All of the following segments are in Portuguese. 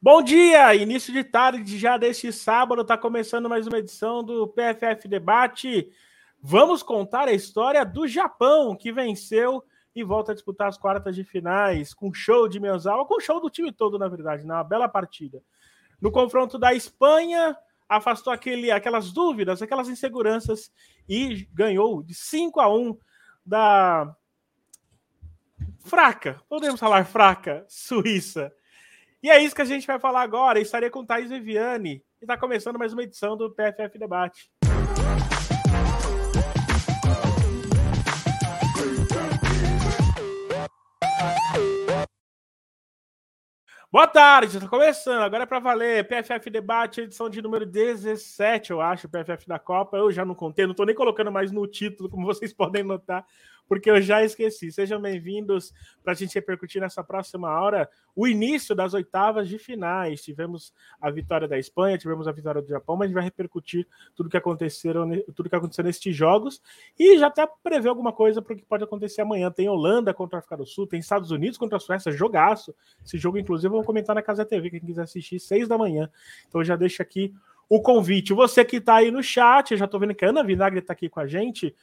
Bom dia, início de tarde já deste sábado, está começando mais uma edição do PFF Debate. Vamos contar a história do Japão, que venceu e volta a disputar as quartas de finais, com show de Miyazawa, com show do time todo, na verdade, né? uma bela partida. No confronto da Espanha, afastou aquele, aquelas dúvidas, aquelas inseguranças e ganhou de 5 a 1 da fraca, podemos falar fraca, Suíça. E é isso que a gente vai falar agora. Estarei com Thais Viviane e está começando mais uma edição do PFF Debate. Boa tarde, está começando. Agora é para valer. PFF Debate, edição de número 17, eu acho, PFF da Copa. Eu já não contei, não estou nem colocando mais no título, como vocês podem notar porque eu já esqueci. Sejam bem-vindos para a gente repercutir nessa próxima hora o início das oitavas de finais. Tivemos a vitória da Espanha, tivemos a vitória do Japão, mas a gente vai repercutir tudo que aconteceram, tudo que aconteceu nesses jogos e já até prever alguma coisa para o que pode acontecer amanhã. Tem Holanda contra a África do Sul, tem Estados Unidos contra a Suécia, jogaço. Esse jogo, inclusive, eu vou comentar na Casa TV, quem quiser assistir, seis da manhã. Então já deixa aqui o convite. Você que está aí no chat, já estou vendo que a Ana Vinagre está aqui com a gente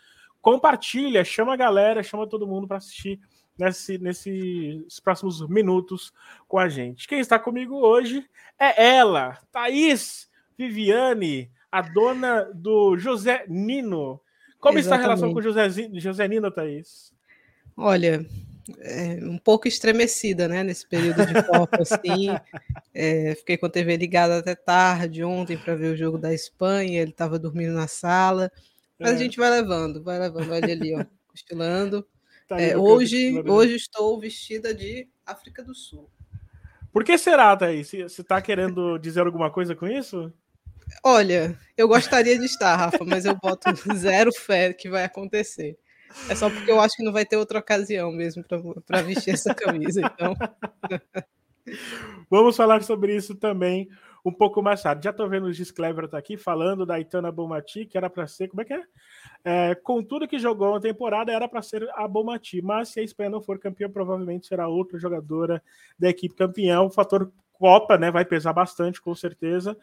compartilha, chama a galera, chama todo mundo para assistir nesse, nesses próximos minutos com a gente. Quem está comigo hoje é ela, Thaís Viviane, a dona do José Nino. Como Exatamente. está a relação com o José, José Nino, Thaís? Olha, é, um pouco estremecida, né, nesse período de Copa, assim. É, fiquei com a TV ligada até tarde ontem para ver o jogo da Espanha. Ele estava dormindo na sala. Mas é. a gente vai levando, vai levando. Olha ali, ó, cochilando. Tá é, hoje, hoje estou vestida de África do Sul. Por que será, Thaís? Você está querendo dizer alguma coisa com isso? Olha, eu gostaria de estar, Rafa, mas eu boto zero fé que vai acontecer. É só porque eu acho que não vai ter outra ocasião mesmo para vestir essa camisa. Então. Vamos falar sobre isso também um pouco mais tarde. Já estou vendo o Gis Clever tá aqui falando da Itana Bomati, que era para ser, como é que é? é? Com tudo que jogou na temporada, era para ser a Bomati, mas se a Espanha não for campeã, provavelmente será outra jogadora da equipe campeã. O fator Copa, né? Vai pesar bastante, com certeza.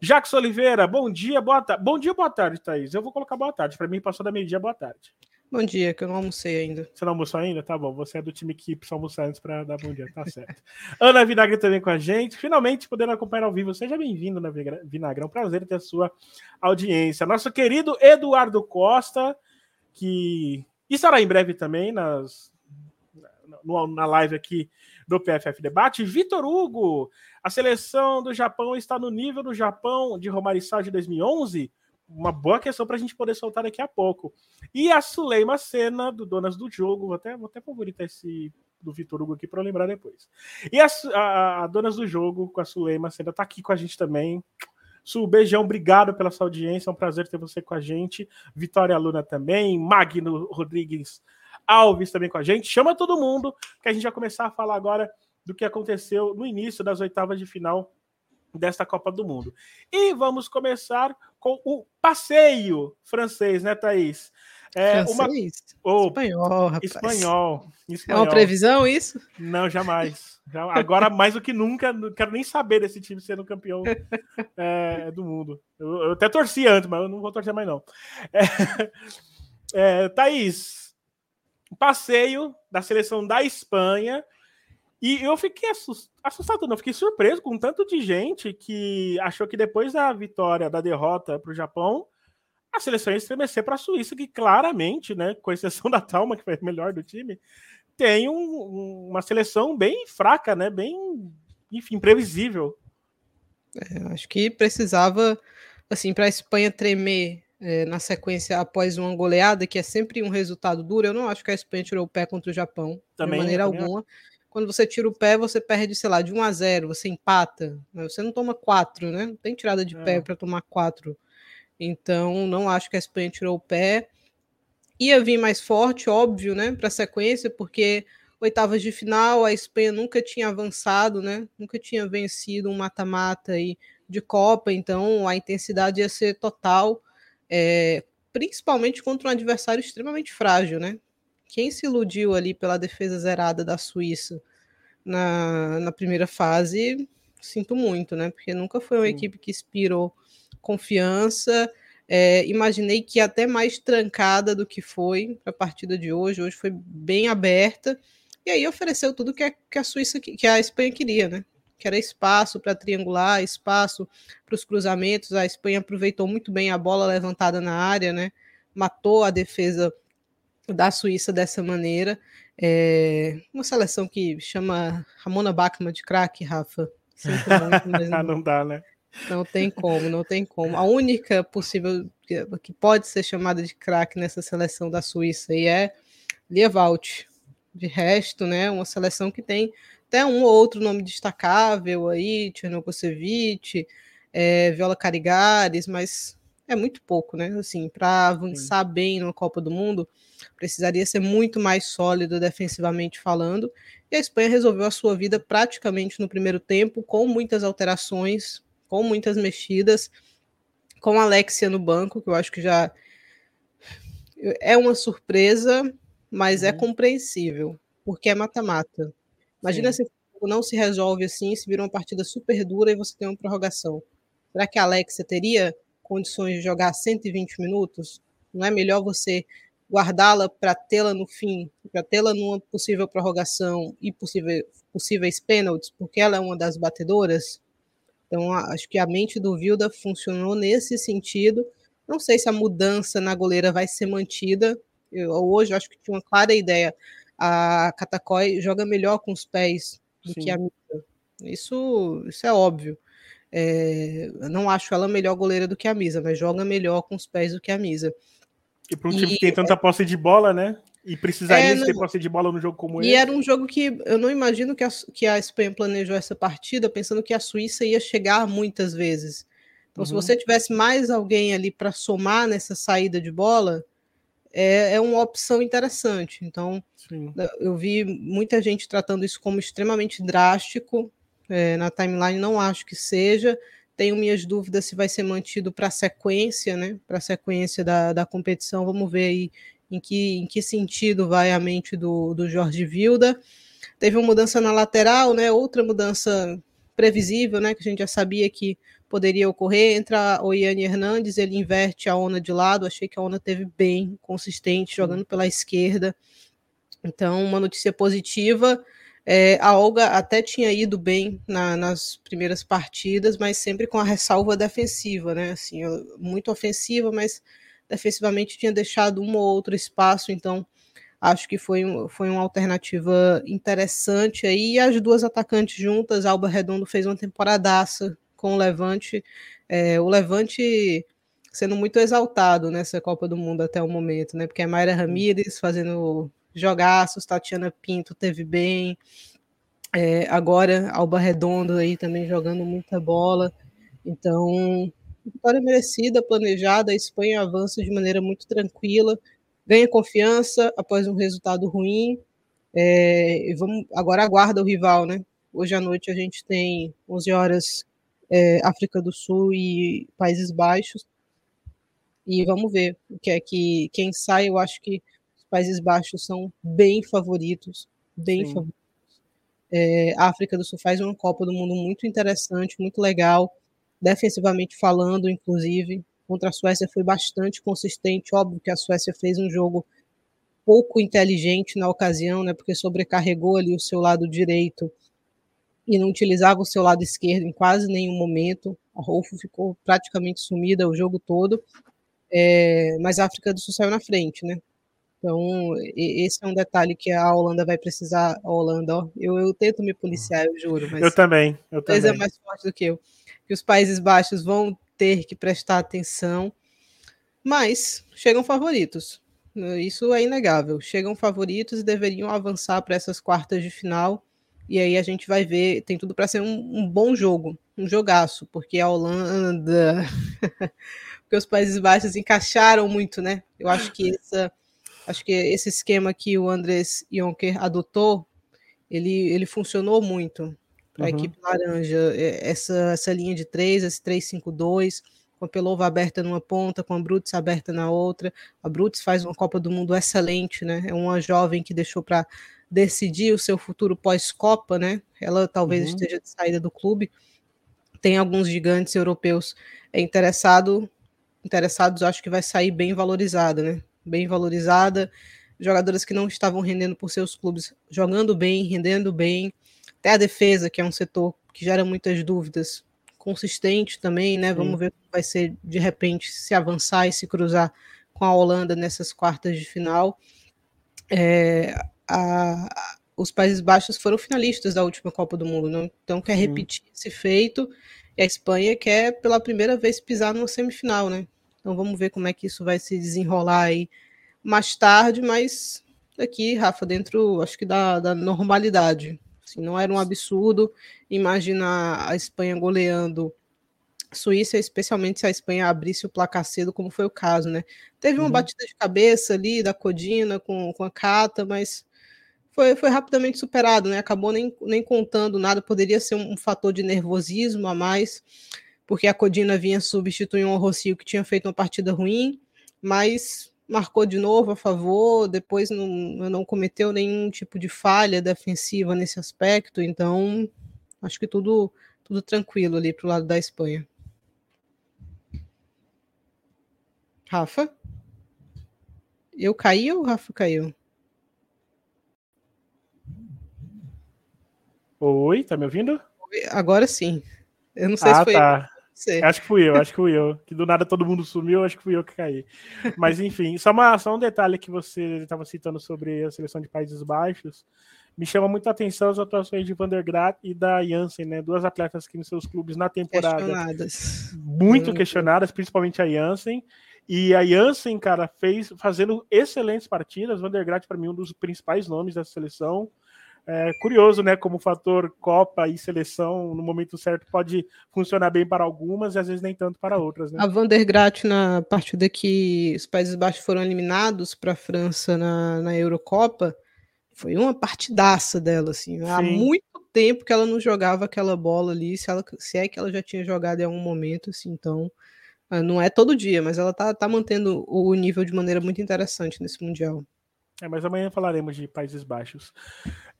Jacques Oliveira, bom dia, boa tarde. Bom dia, boa tarde, Thaís. Eu vou colocar boa tarde. Para mim, passou da meio-dia, boa tarde. Bom dia, que eu não almocei ainda. Você não almoçou ainda? Tá bom. Você é do time que precisa almoçar antes para dar bom dia, tá certo. Ana Vinagre também com a gente. Finalmente podendo acompanhar ao vivo. Seja bem-vindo, Ana Vinagre. É um prazer ter a sua audiência. Nosso querido Eduardo Costa, que estará em breve também nas, na live aqui do PFF Debate. Vitor Hugo, a seleção do Japão está no nível do Japão de Romário de 2011? Uma boa questão para a gente poder soltar daqui a pouco. E a Suleima Cena, do Donas do Jogo, vou até, vou até favoritar esse do Vitor Hugo aqui para lembrar depois. E a, a, a, Donas do Jogo, com a Suleima Cena, está aqui com a gente também. Su, beijão, obrigado pela sua audiência, é um prazer ter você com a gente. Vitória Luna também, Magno Rodrigues Alves também com a gente. Chama todo mundo, que a gente vai começar a falar agora do que aconteceu no início das oitavas de final desta Copa do Mundo. E vamos começar com o passeio francês, né, Thaís? É uma... oh, espanhol, rapaz. Espanhol, espanhol. É uma previsão isso? Não, jamais. Agora, mais do que nunca, não quero nem saber desse time sendo campeão é, do mundo. Eu, eu, até torci antes, mas eu não vou torcer mais, não. É, é, Thaís, passeio da seleção da Espanha e eu fiquei assustado, não, fiquei surpreso com tanto de gente que achou que depois da vitória, da derrota para o Japão, a seleção ia estremecer para a Suíça, que claramente, né, com exceção da Talma, que foi a melhor do time, tem um, uma seleção bem fraca, né, bem, enfim, previsível. É, acho que precisava, assim, para a Espanha tremer é, na sequência após uma goleada, que é sempre um resultado duro, eu não acho que a Espanha tirou o pé contra o Japão, também, de maneira alguma. Acho quando você tira o pé, você perde, sei lá, de 1 a 0, você empata, você não toma 4, né? Não tem tirada de é. pé para tomar 4. Então, não acho que a Espanha tirou o pé. Ia vir mais forte, óbvio, né, para a sequência, porque oitavas de final, a Espanha nunca tinha avançado, né? Nunca tinha vencido um mata-mata aí de Copa, então a intensidade ia ser total, é, principalmente contra um adversário extremamente frágil, né? Quem se iludiu ali pela defesa zerada da Suíça na, na primeira fase sinto muito, né? Porque nunca foi uma Sim. equipe que inspirou confiança. É, imaginei que até mais trancada do que foi para a partida de hoje. Hoje foi bem aberta. E aí ofereceu tudo que a, que a Suíça, que a Espanha queria, né? Que era espaço para triangular, espaço para os cruzamentos. A Espanha aproveitou muito bem a bola levantada na área, né? Matou a defesa da Suíça dessa maneira. É uma seleção que chama Ramona Bachmann de craque, Rafa. Muito, mas não, não dá, né? Não tem como, não tem como. A única possível que, que pode ser chamada de craque nessa seleção da Suíça aí é Lievalt. De resto, né, uma seleção que tem até um ou outro nome destacável aí, Tchernokosevic, é, Viola Carigares, mas é muito pouco, né? Assim, para avançar Sim. bem na Copa do Mundo, precisaria ser muito mais sólido defensivamente falando. E a Espanha resolveu a sua vida praticamente no primeiro tempo, com muitas alterações, com muitas mexidas, com a Alexia no banco, que eu acho que já é uma surpresa, mas é uhum. é compreensível, porque é mata-mata. Imagina Sim. se não se resolve assim, se vira uma partida super dura e você tem uma prorrogação. Será que a Alexia teria condições de jogar 120 minutos? Não é melhor você guardá-la para tê-la no fim, para tê-la numa possível prorrogação e possível, possíveis pênaltis, porque ela é uma das batedoras? Então, acho que a mente do Vilda funcionou nesse sentido. Não sei se a mudança na goleira vai ser mantida. Eu, hoje acho que tinha uma clara ideia. A Catacói joga melhor com os pés do Sim. que a Misa. Isso, isso é óbvio. É, não acho ela melhor goleira do que a Misa, mas joga melhor com os pés do que a Misa. E para um time que tem tanta posse de bola, né? E precisaria é, ter posse de bola no jogo como e esse. E era um jogo que eu não imagino que a, que a Espanha planejou essa partida pensando que a Suíça ia chegar muitas vezes. Então, uhum. se você tivesse mais alguém ali para somar nessa saída de bola, é, é uma opção interessante. Então, Sim. eu vi muita gente tratando isso como extremamente drástico. É, na timeline, não acho que seja. Tenho minhas dúvidas se vai ser mantido para a sequência, né? Para a sequência da, da competição. Vamos ver aí em que, em que sentido vai a mente do, do Jorge Vilda. Teve uma mudança na lateral, né? Outra mudança previsível, né? Que a gente já sabia que poderia ocorrer. Entra o Iane Hernandes, ele inverte a Ona de lado. Achei que a Ona teve bem consistente, jogando pela esquerda. Então, uma notícia positiva. É, a Olga até tinha ido bem na, nas primeiras partidas, mas sempre com a ressalva defensiva, né? Assim, muito ofensiva, mas defensivamente tinha deixado um ou outro espaço, então acho que foi, foi uma alternativa interessante aí. E as duas atacantes juntas, Alba Redondo fez uma temporadaça com o Levante, é, o Levante sendo muito exaltado nessa Copa do Mundo até o momento, né? Porque a Mayra Ramírez fazendo jogaços, Tatiana Pinto teve bem, é, agora Alba Redondo aí também jogando muita bola. Então, Vitória merecida, planejada, a Espanha avança de maneira muito tranquila, ganha confiança após um resultado ruim. É, e vamos agora aguarda o rival, né? Hoje à noite a gente tem 11 horas é, África do Sul e Países Baixos. E vamos ver o que é que quem sai. Eu acho que Países Baixos são bem favoritos, bem Sim. favoritos. É, a África do Sul faz uma Copa do Mundo muito interessante, muito legal defensivamente falando, inclusive. Contra a Suécia foi bastante consistente. Óbvio que a Suécia fez um jogo pouco inteligente na ocasião, né, porque sobrecarregou ali o seu lado direito e não utilizava o seu lado esquerdo em quase nenhum momento. A Rolfo ficou praticamente sumida o jogo todo, é, mas a África do Sul saiu na frente, né? Então, esse é um detalhe que a Holanda vai precisar. A Holanda, ó, eu, eu tento me policiar, eu juro. Mas eu também. Eu também. é mais forte do que eu que os Países Baixos vão ter que prestar atenção, mas chegam favoritos. Isso é inegável. Chegam favoritos e deveriam avançar para essas quartas de final. E aí a gente vai ver, tem tudo para ser um, um, bom jogo, um jogaço, porque a Holanda, porque os Países Baixos encaixaram muito, né? Eu acho que essa, acho que esse esquema que o Andrés Jonker adotou, ele, ele funcionou muito para a uhum. equipe laranja. É, essa, essa linha de três, esse 3-5-2, com a Pelova aberta numa ponta, com a Brutus aberta na outra. A Brutus faz uma Copa do Mundo excelente, né? É uma jovem que deixou para decidir o seu futuro pós-Copa, né? Ela talvez uhum. esteja de saída do clube. Tem alguns gigantes europeus é interessado, interessados, acho que vai sair bem valorizada, né? Bem valorizada. Jogadoras que não estavam rendendo por seus clubes, jogando bem, rendendo bem. Até a defesa, que é um setor que gera muitas dúvidas, consistente também, né? Sim. Vamos ver como vai ser de repente se avançar e se cruzar com a Holanda nessas quartas de final. É, a, os Países Baixos foram finalistas da última Copa do Mundo, né? então quer repetir Sim. esse feito. E a Espanha quer pela primeira vez pisar numa semifinal, né? Então vamos ver como é que isso vai se desenrolar aí mais tarde, mas aqui, Rafa, dentro, acho que da, da normalidade. Assim, não era um absurdo imaginar a Espanha goleando Suíça, especialmente se a Espanha abrisse o placar cedo, como foi o caso, né? Teve uma uhum. batida de cabeça ali da Codina com, com a Cata, mas foi, foi rapidamente superado, né? Acabou nem, nem contando nada, poderia ser um, um fator de nervosismo a mais, porque a Codina vinha substituir um Rocio que tinha feito uma partida ruim, mas marcou de novo a favor, depois não, não cometeu nenhum tipo de falha defensiva nesse aspecto, então acho que tudo, tudo tranquilo ali para o lado da Espanha. Rafa? Eu caí ou o Rafa caiu? Oi, tá me ouvindo? Agora sim. Eu não sei ah, se foi tá. Você. Acho que fui eu, acho que fui eu. Que do nada todo mundo sumiu, acho que fui eu que caí. Mas enfim, só, uma, só um detalhe que você estava citando sobre a seleção de Países Baixos. Me chama muita atenção as atuações de Van der Graat e da Janssen, né? Duas atletas que nos seus clubes na temporada. Questionadas. Muito questionadas, principalmente a Janssen. E a Janssen, cara, fez fazendo excelentes partidas. Van der Graat, para mim, um dos principais nomes dessa seleção. É curioso, né? Como o fator Copa e seleção no momento certo pode funcionar bem para algumas e às vezes nem tanto para outras. Né? A Van der Graat, na partida que os Países Baixos foram eliminados para a França na, na Eurocopa, foi uma partidaça dela, assim. Sim. Há muito tempo que ela não jogava aquela bola ali, se, ela, se é que ela já tinha jogado em algum momento, assim, então. Ah, não é todo dia, mas ela tá, tá mantendo o nível de maneira muito interessante nesse Mundial. É, mas amanhã falaremos de Países Baixos.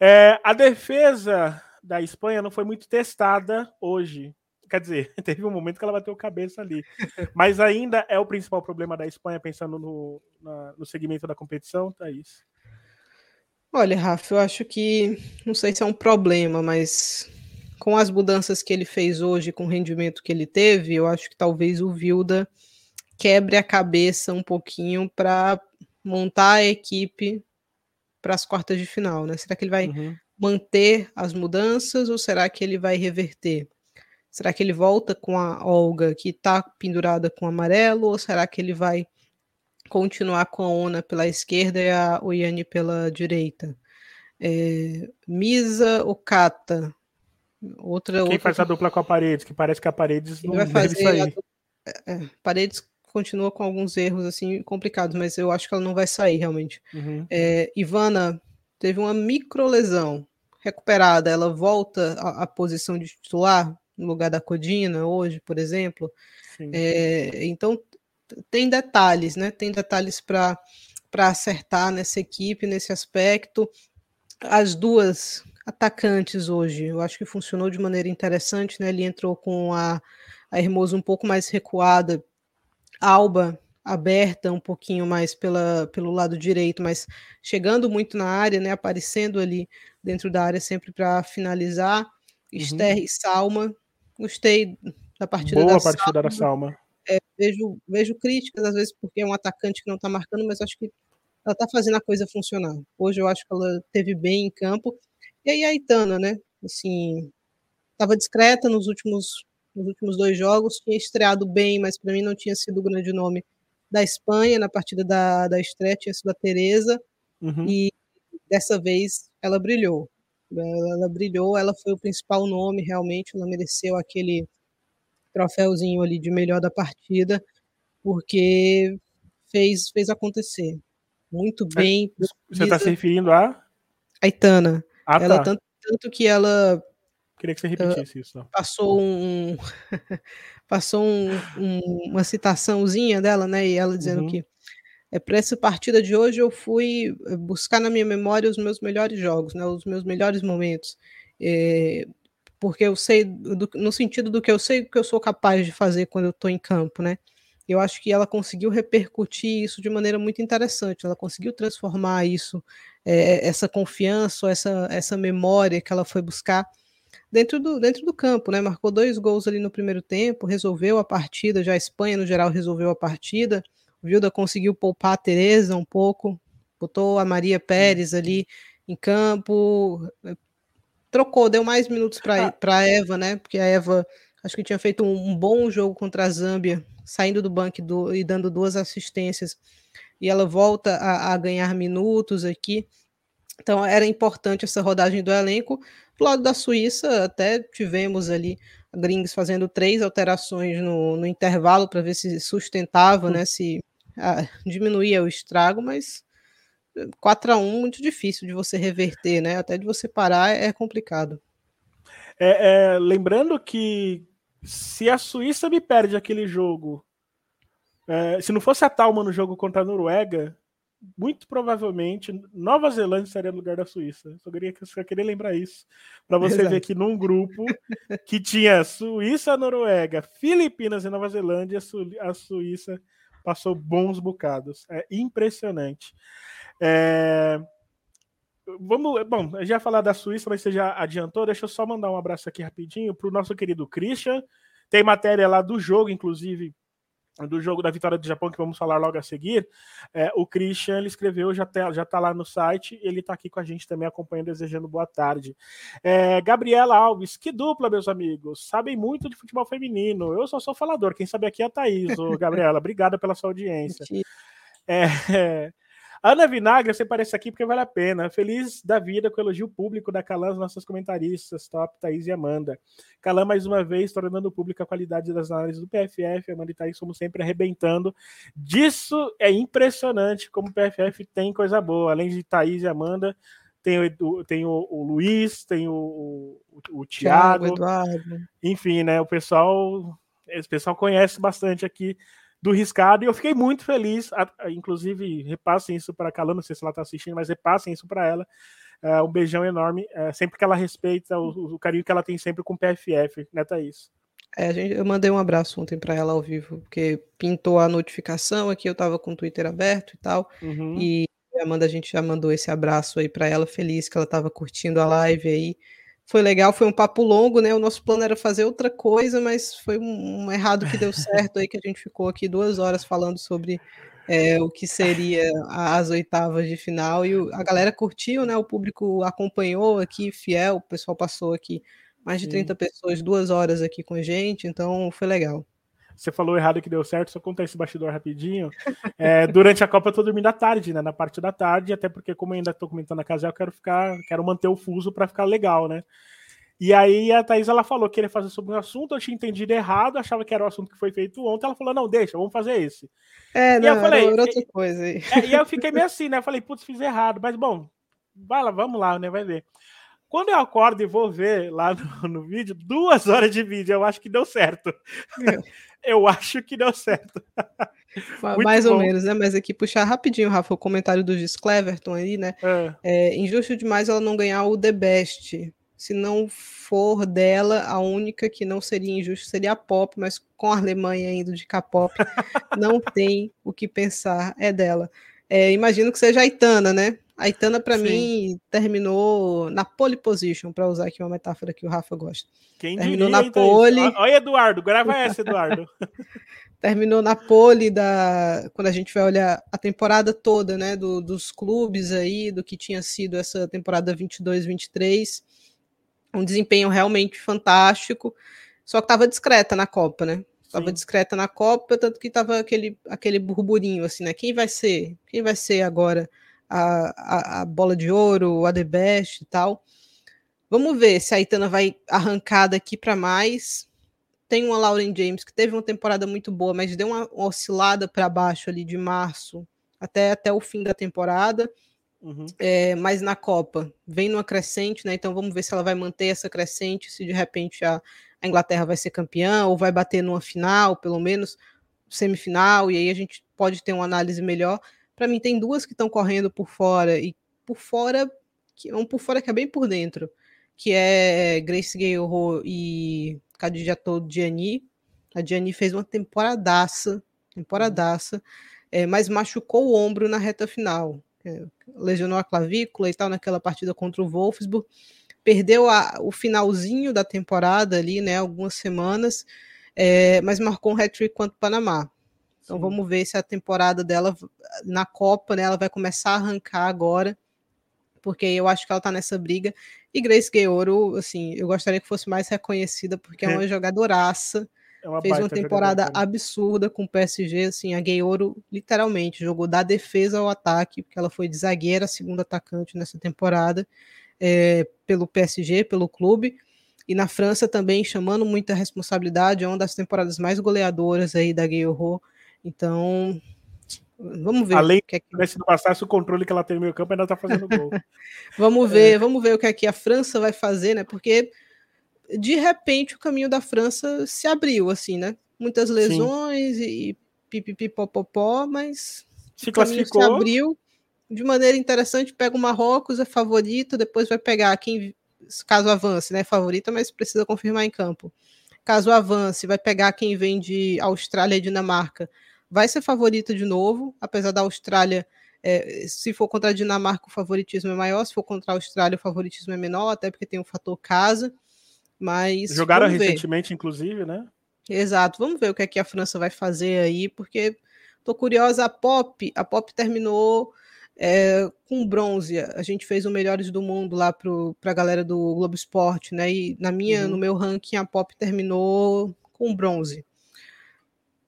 É, a defesa da Espanha não foi muito testada hoje. Quer dizer, teve um momento que ela bateu cabeça ali. Mas ainda é o principal problema da Espanha, pensando no, na, no segmento da competição, Thaís? Olha, Rafa, eu acho que não sei se é um problema, mas com as mudanças que ele fez hoje, com o rendimento que ele teve, eu acho que talvez o Vilda quebre a cabeça um pouquinho para montar a equipe para as quartas de final, né? Será que ele vai uhum. manter as mudanças ou será que ele vai reverter? Será que ele volta com a Olga que está pendurada com o amarelo ou será que ele vai continuar com a Ona pela esquerda e a Oyane pela direita? É, Misa ou Kata? Outra, Quem outra... faz a dupla com a Paredes? Que parece que a Paredes não vai fazer sair. A... É, Paredes continua com alguns erros assim complicados, mas eu acho que ela não vai sair realmente. Uhum. É, Ivana teve uma micro lesão recuperada, ela volta à, à, posição de titular no lugar da Codina hoje, por exemplo. É, então tem detalhes, né? Tem detalhes para para acertar nessa equipe, nesse aspecto. As duas atacantes hoje, eu acho que funcionou de maneira interessante, né? Ele entrou com a, a Hermoso um pouco mais recuada Alba aberta um pouquinho mais pela, pelo lado direito, mas chegando muito na área, né, aparecendo ali dentro da área sempre para finalizar. Uhum. Esther e Salma, gostei da partida Boa da partida Salma. da Salma. É, vejo, vejo críticas às vezes porque é um atacante que não está marcando, mas acho que ela está fazendo a coisa funcionar. Hoje eu acho que ela teve bem em campo. E aí a Itana, né? Assim, estava discreta nos últimos nos últimos dois jogos, tinha estreado bem, mas para mim não tinha sido o grande nome da Espanha, na partida da, da estreia tinha sido a Teresa, uhum. e dessa vez ela brilhou. Ela, ela, brilhou, ela foi o principal nome, realmente, ela mereceu aquele troféuzinho ali de melhor da partida, porque fez, fez acontecer. Muito é, bem. Você está se referindo a? A Itana. Ah, ela, tá. tanto, tanto que ela Queria que você repetisse uh, isso. Passou um passou um, um, uma citaçãozinha dela, né? E ela dizendo uhum. que é, para essa partida de hoje eu fui eh, buscar na minha memória os meus melhores jogos, né, os meus melhores momentos. É, porque eu sei, do, no sentido do que eu sei que eu sou capaz de fazer quando eu estou em campo, né? Eu acho que ela conseguiu repercutir isso de maneira muito interessante. Ela conseguiu transformar isso, é, essa confiança, essa, essa memória que ela foi buscar dentro do, dentro do campo, né? Marcou dois gols ali no primeiro tempo, resolveu a partida. Já a Espanha, no geral, resolveu a partida. O Vilda conseguiu poupar a Tereza um pouco, botou a Maria Pérez ali em campo, trocou, deu mais minutos para ah. a Eva, né? Porque a Eva acho que tinha feito um, um bom jogo contra a Zâmbia, saindo do banco do, e dando duas assistências. E ela volta a, a, ganhar minutos aqui. Então era importante essa rodagem do elenco. Do lado da Suíça, até tivemos ali a Grings fazendo três alterações no, no intervalo para ver se sustentava, né? Se a, diminuía o estrago, mas 4 a 1 muito difícil de você reverter, né? Até de você parar é complicado. É, é, lembrando que se a Suíça me perde aquele jogo, é, se não fosse a Talma no jogo contra a Noruega, muito provavelmente Nova Zelândia estaria no lugar da Suíça. Só queria, só queria lembrar isso. Para você Exato. ver que num grupo que tinha Suíça, Noruega, Filipinas e Nova Zelândia, a Suíça passou bons bocados. É impressionante. É... Vamos, bom, já falar da Suíça, mas você já adiantou. Deixa eu só mandar um abraço aqui rapidinho para o nosso querido Christian. Tem matéria lá do jogo, inclusive, do jogo da vitória do Japão, que vamos falar logo a seguir. É, o Christian ele escreveu, já está já tá lá no site, ele está aqui com a gente também acompanhando, desejando boa tarde. É, Gabriela Alves, que dupla, meus amigos, sabem muito de futebol feminino. Eu só sou falador, quem sabe aqui é a Thaís, ô, Gabriela. Obrigada pela sua audiência. É, Ana Vinagre, você aparece aqui porque vale a pena. Feliz da vida com o elogio público da Calan, as nossas comentaristas, top, Thaís e Amanda. Calan, mais uma vez, tornando pública a qualidade das análises do PFF. Amanda e Thaís, como sempre, arrebentando. Disso é impressionante como o PFF tem coisa boa. Além de Thaís e Amanda, tem o, tem o, o Luiz, tem o, o, o Thiago, Eduardo. Enfim, né? O pessoal, esse pessoal conhece bastante aqui do riscado e eu fiquei muito feliz. Inclusive, repassem isso para a Calã, não sei se ela está assistindo, mas repassem isso para ela. É, um beijão enorme, é, sempre que ela respeita o, o, carinho que ela tem sempre com o PFF, né, Thaís? É, gente, eu mandei um abraço ontem para ela ao vivo, porque pintou a notificação aqui, eu estava com o Twitter aberto e tal, uhum. e a Amanda, a gente já mandou esse abraço aí para ela, feliz que ela estava curtindo a live aí, foi legal, foi um papo longo, né? O nosso plano era fazer outra coisa, mas foi um, um errado que deu certo aí, que a gente ficou aqui duas horas falando sobre é, o que seria as oitavas de final, e a galera curtiu, né? O público acompanhou aqui, fiel, o pessoal passou aqui mais de 30 Sim. pessoas, duas horas aqui com a gente, então foi legal. Você falou errado que deu certo, só contar esse bastidor rapidinho. É, durante a Copa eu tô dormindo à tarde, né? Na parte da tarde, até porque, como eu ainda tô comentando a casa, eu quero ficar, quero manter o fuso para ficar legal, né? E aí a Thaís ela falou que ia fazer sobre um assunto, eu tinha entendido errado, achava que era o assunto que foi feito ontem. Ela falou: não, deixa, vamos fazer esse. É, e não, eu falei, era outra coisa aí. É, e eu fiquei meio assim, né? Eu falei, putz, fiz errado, mas bom, vai lá, vamos lá, né? Vai ver. Quando eu acordo e vou ver lá no, no vídeo, duas horas de vídeo, eu acho que deu certo. eu acho que deu certo. Mais bom. ou menos, né? Mas aqui puxar rapidinho, Rafa, o comentário do Gis Cleverton aí, né? É. É, injusto demais ela não ganhar o The Best. Se não for dela, a única que não seria injusto seria a Pop, mas com a Alemanha indo de K-pop, não tem o que pensar, é dela. É, imagino que seja a Itana, né? A Itana, para mim, terminou na pole position, para usar aqui uma metáfora que o Rafa gosta. Quem terminou diria, na pole. Olha, Eduardo, grava essa, Eduardo. terminou na pole da. Quando a gente vai olhar a temporada toda, né? Do, dos clubes aí, do que tinha sido essa temporada 22-23. Um desempenho realmente fantástico. Só que estava discreta na Copa, né? Estava discreta na Copa, tanto que estava aquele, aquele burburinho, assim, né? Quem vai ser? Quem vai ser agora? A, a, a bola de ouro, a The Best e tal. Vamos ver se a Itana vai arrancar daqui para mais. Tem uma Lauren James que teve uma temporada muito boa, mas deu uma, uma oscilada para baixo ali de março até, até o fim da temporada. Uhum. É, mas na Copa vem numa crescente, né? Então vamos ver se ela vai manter essa crescente, se de repente a, a Inglaterra vai ser campeã ou vai bater numa final, pelo menos semifinal, e aí a gente pode ter uma análise melhor Para mim, tem duas que estão correndo por fora, e por fora, que um por fora que é bem por dentro, que é Grace Gale e Khadija Diani. A Diani fez uma temporadaça, temporadaça, é, mas machucou o ombro na reta final. É, lesionou a clavícula e tal naquela partida contra o Wolfsburg. Perdeu a, o finalzinho da temporada ali, né? Algumas semanas, é, mas marcou um hat-trick contra o Panamá. Então Sim. vamos ver se a temporada dela na Copa, né? Ela vai começar a arrancar agora, porque eu acho que ela tá nessa briga. E Grace Gueoro, assim, eu gostaria que fosse mais reconhecida, porque é, é uma jogadoraça. É uma fez uma temporada absurda com o PSG, assim, a Gueoro literalmente jogou da defesa ao ataque, porque ela foi de zagueira, segunda atacante nessa temporada, é, pelo PSG, pelo clube, e na França também chamando muita responsabilidade, é uma das temporadas mais goleadoras aí da Gueoro, então Vamos ver. Além que é que... se não passasse o controle que ela tem no meio campo, ainda tá fazendo gol. vamos ver, é. vamos ver o que é que a França vai fazer, né? Porque de repente o caminho da França se abriu, assim, né? Muitas lesões Sim. e pipipipopopó, mas se classificou. se abriu de maneira interessante. Pega o Marrocos, é favorito, depois vai pegar quem, caso avance, né? Favorita, mas precisa confirmar em campo. Caso avance, vai pegar quem vem de Austrália e Dinamarca. Vai ser favorito de novo, apesar da Austrália é, se for contra a Dinamarca, o favoritismo é maior, se for contra a Austrália, o favoritismo é menor, até porque tem o fator casa. Mas. Jogaram recentemente, inclusive, né? Exato. Vamos ver o que é que a França vai fazer aí, porque tô curiosa. A Pop, a Pop terminou é, com bronze. A gente fez o Melhores do Mundo lá para a galera do Globo Esporte, né? E na minha, uhum. no meu ranking, a Pop terminou com bronze.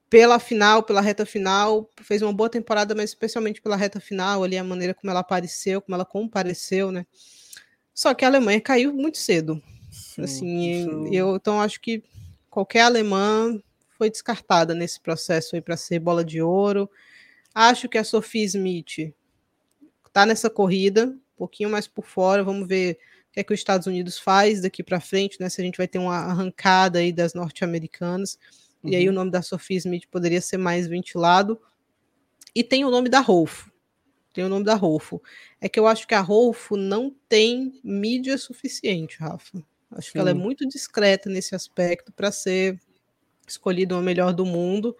Pela final, pela reta final, fez uma boa temporada, mas especialmente pela reta final, ali a maneira como ela apareceu, como ela compareceu, né? Só que a Alemanha caiu muito cedo. Sim, assim, isso... eu então acho que qualquer alemã foi descartada nesse processo aí para ser bola de ouro. Acho que a Sophie Smith está nessa corrida, um pouquinho mais por fora. Vamos ver o que é que os Estados Unidos faz daqui para frente, né? Se a gente vai ter uma arrancada aí das norte-americanas. Uhum. E aí o uhum. nome da Sophie Smith poderia ser mais ventilado. E tem o nome da Rolfo. Tem o nome da Rolfo. É que eu acho que a Rolfo não tem mídia suficiente, Rafa. Acho Sim. que ela é muito discreta nesse aspecto para ser escolhida a melhor do mundo.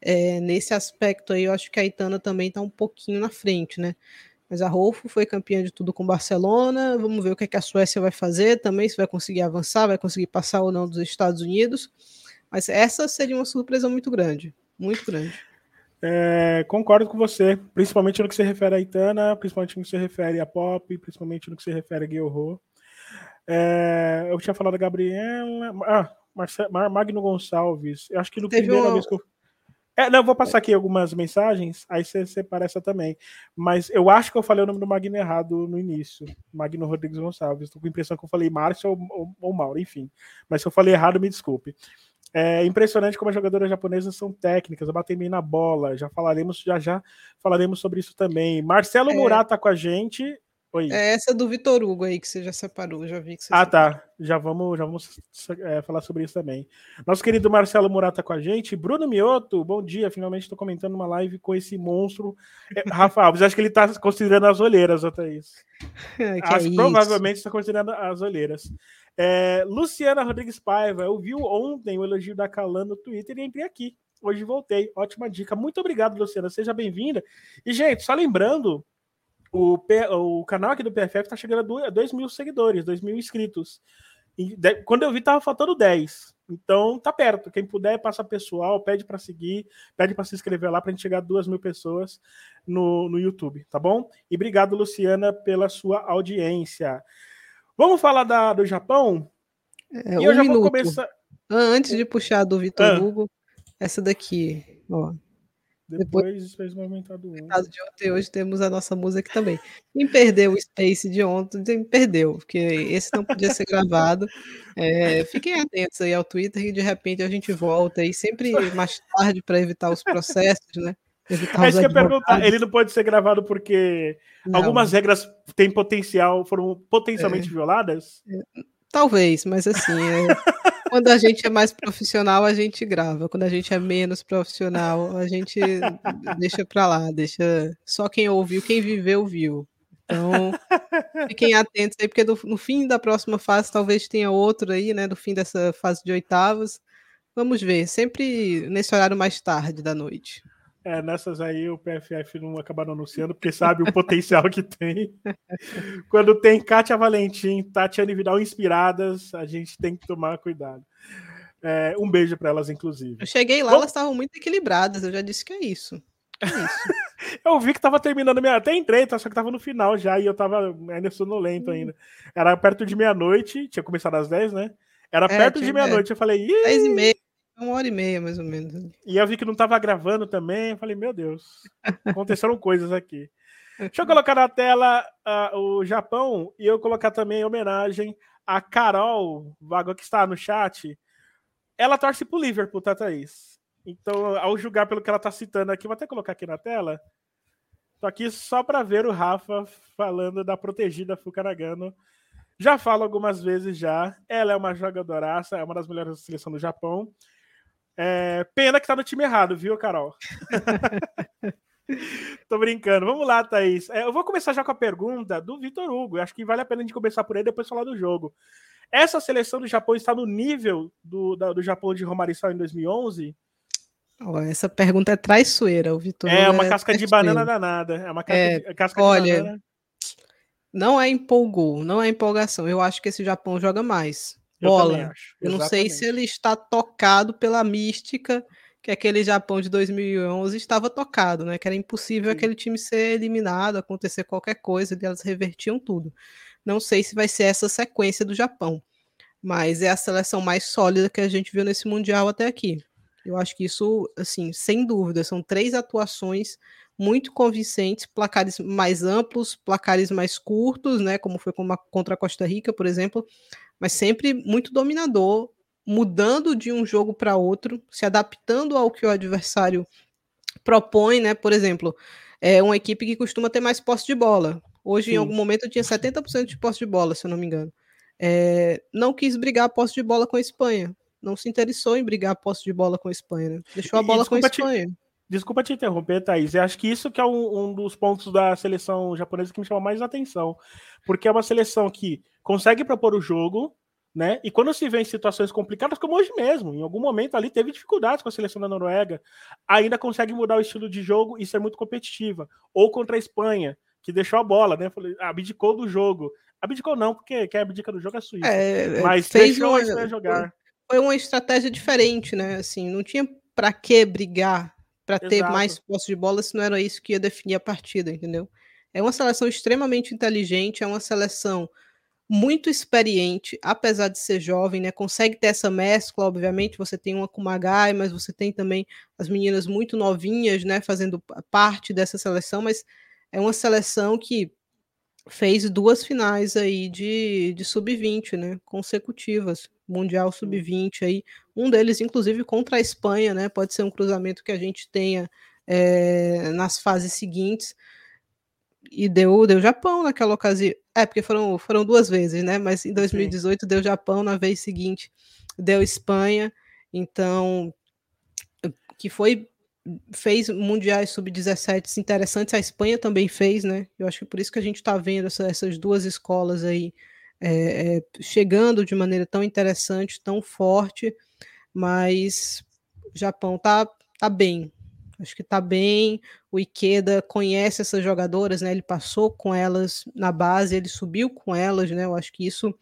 É, nesse aspecto aí, eu acho que a Itana também está um pouquinho na frente, né? Mas a Rolfo foi campeã de tudo com Barcelona. Vamos ver o que, é que a Suécia vai fazer também, se vai conseguir avançar, vai conseguir passar ou não dos Estados Unidos. Mas essa seria uma surpresa muito grande. Muito grande. É, concordo com você, principalmente no que se refere a Itana, principalmente no que se refere a Pop, principalmente no que se refere a Guilherme. É, eu tinha falado da Gabriela. Ah, Marce, Magno Gonçalves. Eu acho que no Teve primeira vez que eu. É, não, eu vou passar aqui algumas mensagens, aí você separa essa também. Mas eu acho que eu falei o nome do Magno errado no início. Magno Rodrigues Gonçalves. Estou com a impressão que eu falei Márcio ou, ou, ou Mauro, enfim. Mas se eu falei errado, me desculpe. É impressionante como as jogadoras japonesas são técnicas, batem bem na bola. Já falaremos, já já falaremos sobre isso também. Marcelo é... Murata com a gente. Oi. É essa do Vitor Hugo aí que você já separou, já vi que você Ah, separou. tá. Já vamos, já vamos é, falar sobre isso também. Nosso querido Marcelo Murata com a gente. Bruno Mioto, bom dia. Finalmente estou comentando uma live com esse monstro. É, Rafa Alves, acho que ele está considerando as olheiras, até isso. É, acho, é provavelmente está considerando as olheiras. É, Luciana Rodrigues Paiva, eu vi ontem o elogio da Calan no Twitter e entrei aqui. Hoje voltei. Ótima dica. Muito obrigado, Luciana. Seja bem-vinda. E, gente, só lembrando o, P, o canal aqui do PFF está chegando a 2 mil seguidores, 2 mil inscritos. E de, quando eu vi, tava faltando 10. Então tá perto. Quem puder, passa pessoal, pede para seguir, pede para se inscrever lá para a gente chegar a 2 mil pessoas no, no YouTube, tá bom? E obrigado, Luciana, pela sua audiência. Vamos falar da, do Japão? É, e um eu já minuto. vou começar. Antes de puxar do Vitor ah. Hugo, essa daqui, ó. Depois fez movimentado um. caso de ontem, hoje temos a nossa música também. Quem perdeu o Space de ontem, perdeu, porque esse não podia ser gravado. É, fiquem atentos aí ao Twitter e de repente a gente volta aí sempre mais tarde para evitar os processos, né? Evitar é isso que eu perguntar. Ele não pode ser gravado porque não. algumas regras têm potencial, foram potencialmente é. violadas? Talvez, mas assim. É... Quando a gente é mais profissional, a gente grava. Quando a gente é menos profissional, a gente deixa pra lá, deixa. Só quem ouviu, quem viveu, viu. Então, fiquem atentos aí, porque no, no fim da próxima fase talvez tenha outro aí, né? Do fim dessa fase de oitavas. Vamos ver, sempre nesse horário mais tarde da noite. É, nessas aí o PFF não acaba anunciando, porque sabe o potencial que tem. Quando tem Kátia Valentim, Tatiane Vidal inspiradas, a gente tem que tomar cuidado. É, um beijo para elas, inclusive. Eu cheguei lá, Bom, elas estavam muito equilibradas, eu já disse que é isso. É isso. eu vi que tava terminando minha. Até entrei, tá, só que tava no final já e eu tava ainda sonolento ainda. Era perto de meia-noite, tinha começado às 10, né? Era é, perto de meia-noite. Eu falei, Ih! 10 e meia. Uma hora e meia, mais ou menos. E eu vi que não estava gravando também. Falei, meu Deus, aconteceram coisas aqui. Deixa eu colocar na tela uh, o Japão e eu colocar também em homenagem a Carol Vago, que está no chat. Ela torce pro Liverpool, tá, Thaís? Então, ao julgar pelo que ela está citando aqui, vou até colocar aqui na tela. Tô aqui só para ver o Rafa falando da protegida Fukaragano. Já falo algumas vezes já. Ela é uma jogadoraça, é uma das melhores da seleção do Japão. É, pena que tá no time errado, viu, Carol? Tô brincando. Vamos lá, Thaís. É, eu vou começar já com a pergunta do Vitor Hugo. Acho que vale a pena a gente começar por aí depois falar do jogo. Essa seleção do Japão está no nível do, da, do Japão de Romarissal em 2011? Oh, essa pergunta é traiçoeira, o Vitor. É uma é casca de banana danada. É uma casca, é, de, casca olha, de banana. Não é empolgou, não é empolgação. Eu acho que esse Japão joga mais bola. Eu, eu não sei se ele está tocado pela mística que aquele Japão de 2011 estava tocado, né? Que era impossível Sim. aquele time ser eliminado, acontecer qualquer coisa, e elas revertiam tudo. Não sei se vai ser essa sequência do Japão, mas é a seleção mais sólida que a gente viu nesse mundial até aqui. Eu acho que isso, assim, sem dúvida, são três atuações muito convincentes, placares mais amplos, placares mais curtos, né? Como foi contra a Costa Rica, por exemplo, mas sempre muito dominador, mudando de um jogo para outro, se adaptando ao que o adversário propõe, né? Por exemplo, é uma equipe que costuma ter mais posse de bola. Hoje, Sim. em algum momento, tinha 70% de posse de bola, se eu não me engano. É, não quis brigar a posse de bola com a Espanha. Não se interessou em brigar a posse de bola com a Espanha, né? Deixou a bola com a Espanha. Te, desculpa te interromper, Thaís. Eu acho que isso que é um, um, dos pontos da seleção japonesa que me chama mais atenção. Porque é uma seleção que consegue propor o jogo, né? E quando se vê em situações complicadas, como hoje mesmo, em algum momento ali teve dificuldades com a seleção da Noruega, ainda consegue mudar o estilo de jogo e ser muito competitiva. Ou contra a Espanha, que deixou a bola, né? Abdicou do jogo. Abdicou não, porque quem abdica do jogo é a Suíça. É, Mas fez deixou uma, a Espanha jogar. Foi uma estratégia diferente, né? Assim, não tinha para que brigar para ter mais posse de bola se não era isso que ia definir a partida, entendeu? É uma seleção extremamente inteligente, é uma seleção muito experiente, apesar de ser jovem, né? Consegue ter essa mescla, obviamente. Você tem uma Kumagai, mas você tem também as meninas muito novinhas, né? Fazendo parte dessa seleção, mas é uma seleção que fez duas finais aí de, de sub-20, né? Consecutivas, Mundial sub-20 aí. Um deles, inclusive, contra a Espanha, né? Pode ser um cruzamento que a gente tenha é, nas fases seguintes e deu, deu Japão naquela ocasião. É, porque foram, foram duas vezes, né? Mas em 2018 Sim. deu Japão, na vez seguinte deu Espanha. Então, que foi fez mundiais sub-17 interessantes, a Espanha também fez, né? Eu acho que por isso que a gente está vendo essa, essas duas escolas aí é, chegando de maneira tão interessante, tão forte, mas o Japão tá, tá bem, Acho que está bem. O Ikeda conhece essas jogadoras, né? Ele passou com elas na base, ele subiu com elas, né? Eu acho que isso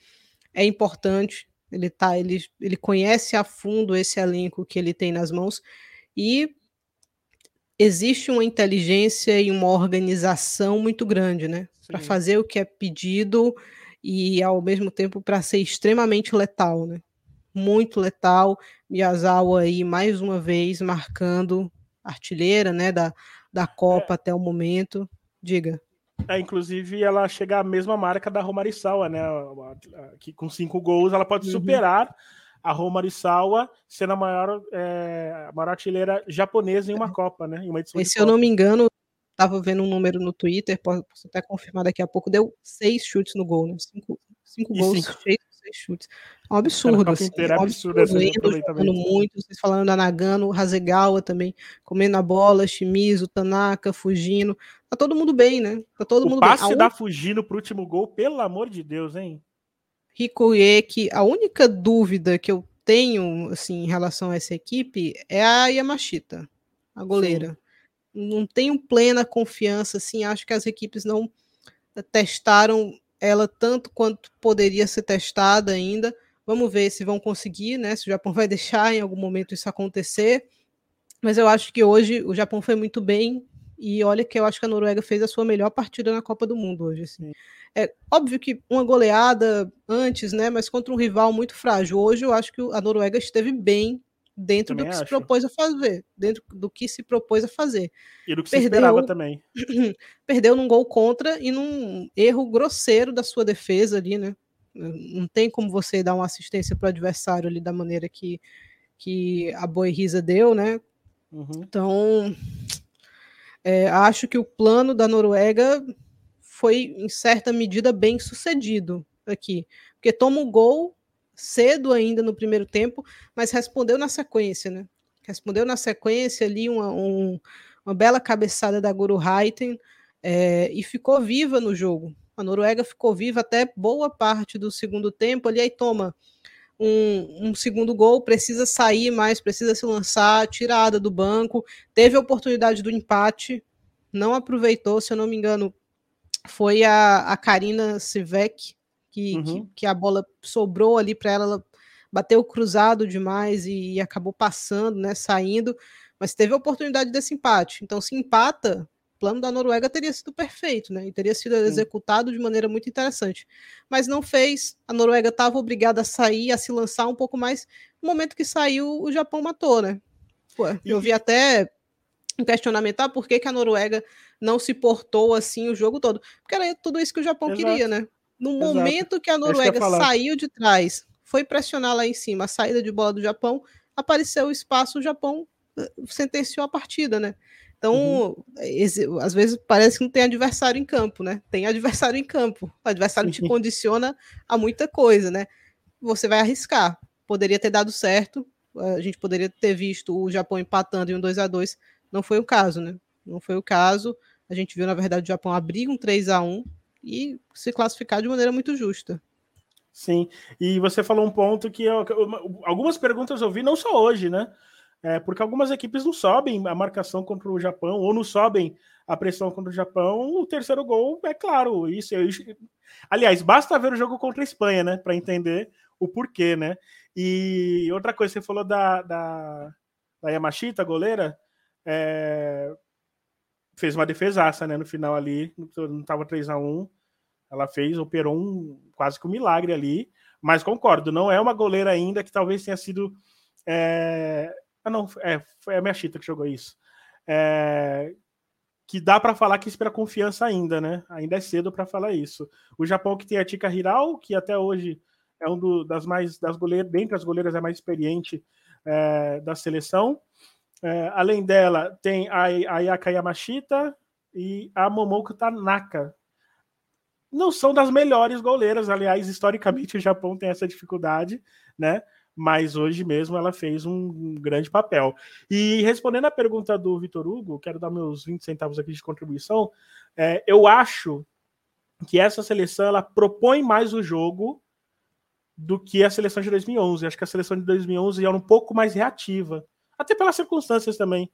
é importante. Ele tá, ele, ele conhece a fundo esse elenco que ele tem nas mãos e existe uma inteligência e uma organização muito grande, né? Para fazer o que é pedido e ao mesmo tempo para ser extremamente letal, né? Muito letal. Miyazawa aí mais uma vez marcando artilheira, né, da, da Copa é. até o momento. Diga. É, inclusive, ela chega à mesma marca da Romarissawa, né? Que com cinco gols ela pode uhum. superar a Romarissawa, sendo a maior, é, a maior artilheira japonesa em uma é. Copa, né? Em uma edição e, se eu não me engano, estava vendo um número no Twitter, posso até confirmar daqui a pouco, deu seis chutes no gol, né? Cinco, cinco gols cinco. 16 chutes. É um absurdo. Assim, é um absurdo, absurdo jogando muito, vocês falando da Nagano, Hasegawa também, comendo a bola, Shimizu, Tanaka, fugindo. Tá todo mundo bem, né? Tá todo o mundo passe bem. da un... fugindo pro último gol, pelo amor de Deus, hein? Rikueki, a única dúvida que eu tenho, assim, em relação a essa equipe é a Yamashita, a goleira. Sim. Não tenho plena confiança, assim, acho que as equipes não testaram ela tanto quanto poderia ser testada ainda. Vamos ver se vão conseguir, né? Se o Japão vai deixar em algum momento isso acontecer. Mas eu acho que hoje o Japão foi muito bem. E olha que eu acho que a Noruega fez a sua melhor partida na Copa do Mundo hoje. Assim. É óbvio que uma goleada antes, né? Mas contra um rival muito frágil. Hoje eu acho que a Noruega esteve bem dentro Também do que acho. se propôs a fazer, dentro do que se propôs a fazer. E do que perdeu, se esperava também. Perdeu num gol contra e num erro grosseiro da sua defesa ali, né? Não tem como você dar uma assistência para o adversário ali da maneira que, que a Boerrisa deu, né? Uhum. Então, é, acho que o plano da Noruega foi, em certa medida, bem sucedido aqui. Porque toma o gol, cedo ainda no primeiro tempo, mas respondeu na sequência, né? Respondeu na sequência ali uma, um, uma bela cabeçada da Guru Haiten é, e ficou viva no jogo. A Noruega ficou viva até boa parte do segundo tempo ali, aí toma um, um, segundo gol, precisa sair mais, precisa se lançar, tirada do banco, teve a oportunidade do empate, não aproveitou, se eu não me engano, foi a, a Karina Sivek, que, uhum. que, que, a bola sobrou ali para ela, ela bateu cruzado demais e, e, acabou passando, né, saindo, mas teve a oportunidade desse empate. Então, se empata, o plano da Noruega teria sido perfeito, né, e teria sido executado de maneira muito interessante. Mas não fez, a Noruega estava obrigada a sair, a se lançar um pouco mais. No momento que saiu, o Japão matou, né? Pô, eu vi até um questionamento, ah, por que, que a Noruega não se portou assim o jogo todo? Porque era tudo isso que o Japão Exato. queria, né? No Exato. momento que a é Noruega que saiu de trás, foi pressionar lá em cima a saída de bola do Japão, apareceu o espaço, o Japão eh, sentenciou a partida, né? Então, uhum. às vezes parece que não tem adversário em campo, né? Tem adversário em campo. O adversário te condiciona a muita coisa, né? Você vai arriscar. Poderia ter dado certo, a gente poderia ter visto o Japão empatando em um 2 a 2 Não foi o caso, né? Não foi o caso. A gente viu, na verdade, o Japão abrir um 3 a 1 e se classificar de maneira muito justa. Sim, e você falou um ponto que eu, algumas perguntas eu vi, não só hoje, né? É, porque algumas equipes não sobem a marcação contra o Japão, ou não sobem a pressão contra o Japão. O terceiro gol, é claro, isso. aliás, basta ver o jogo contra a Espanha, né? Para entender o porquê, né? E outra coisa, você falou da, da, da Yamashita, goleira. É, fez uma defesaça, né? No final ali, não estava 3 a 1 Ela fez, operou um quase que um milagre ali. Mas concordo, não é uma goleira ainda que talvez tenha sido. É... Ah, não, é, foi a minha chita que jogou isso. É... Que dá para falar que espera confiança ainda, né? Ainda é cedo para falar isso. O Japão que tem a Tika Hiral, que até hoje é um do, das mais das goleiras, dentre as goleiras é mais experiente é, da seleção. É, além dela, tem a, a Yaka Yamashita e a Momoko Tanaka. Não são das melhores goleiras, aliás, historicamente o Japão tem essa dificuldade, né? Mas hoje mesmo ela fez um, grande papel. E respondendo à pergunta do Vitor Hugo, quero dar meus 20 centavos aqui de contribuição. É, eu acho que essa seleção ela propõe mais o jogo do que a seleção de 2011. Acho que a seleção de 2011 era um pouco mais reativa até pelas circunstâncias também.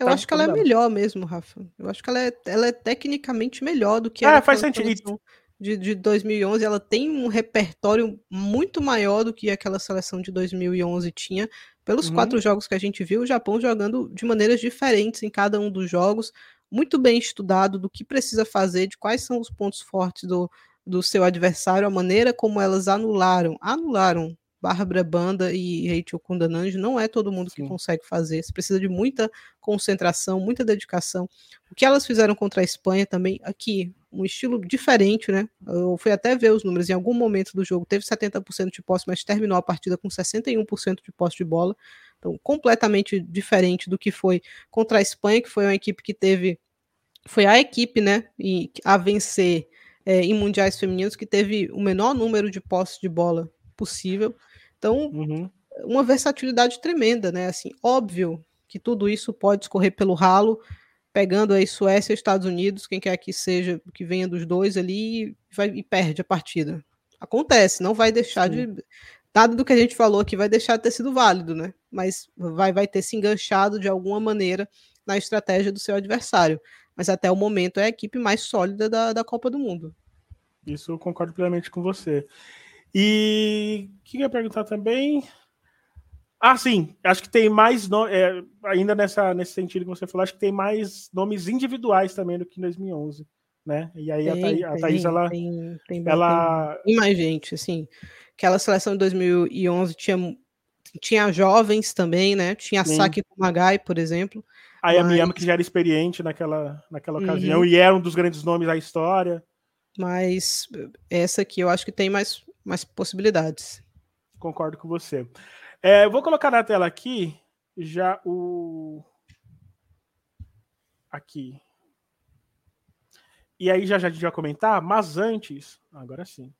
Eu tá acho que ela é melhor mesmo, Rafa. Eu acho que ela é, ela é tecnicamente melhor do que a é, faz sentido. De, de 2011. Ela tem um repertório muito maior do que aquela seleção de 2011 tinha. Pelos uhum. quatro jogos que a gente viu, o Japão jogando de maneiras diferentes em cada um dos jogos, muito bem estudado do que precisa fazer, de quais são os pontos fortes do, do seu adversário, a maneira como elas anularam, anularam Bárbara Banda e Rachel Kundananji, não é todo mundo Sim. que consegue fazer. Você precisa de muita concentração, muita dedicação. O que elas fizeram contra a Espanha também, aqui, um estilo diferente, né? Eu fui até ver os números, em algum momento do jogo teve 70% de posse, mas terminou a partida com 61% de posse de bola. Então, completamente diferente do que foi contra a Espanha, que foi uma equipe que teve. Foi a equipe, né? E a vencer é, em mundiais femininos que teve o menor número de posse de bola possível. Então, uhum. uma versatilidade tremenda, né? Assim, óbvio que tudo isso pode escorrer pelo ralo, pegando aí Suécia e Estados Unidos, quem quer que seja, que venha dos dois ali, vai, e perde a partida. Acontece, não vai deixar Sim. de. Nada do que a gente falou aqui vai deixar de ter sido válido, né? Mas vai, vai ter se enganchado de alguma maneira na estratégia do seu adversário. Mas até o momento é a equipe mais sólida da, da Copa do Mundo. Isso eu concordo plenamente com você. E o que eu ia perguntar também? Ah, sim, acho que tem mais no... é, ainda nessa nesse sentido que você falou, acho que tem mais nomes individuais também do que em 2011, né? E aí tem, a, Thaís, a Thaís ela, tem, tem, ela tem mais gente, assim. Aquela seleção de 2011 tinha tinha jovens também, né? Tinha sim. Saki Kumagai, por exemplo. Aí mas... a Miyama que já era experiente naquela naquela ocasião uhum. e era um dos grandes nomes da história. Mas essa aqui eu acho que tem mais mais possibilidades. Concordo com você. É, eu vou colocar na tela aqui já o. Aqui. E aí já, já a gente vai comentar, mas antes. Agora sim.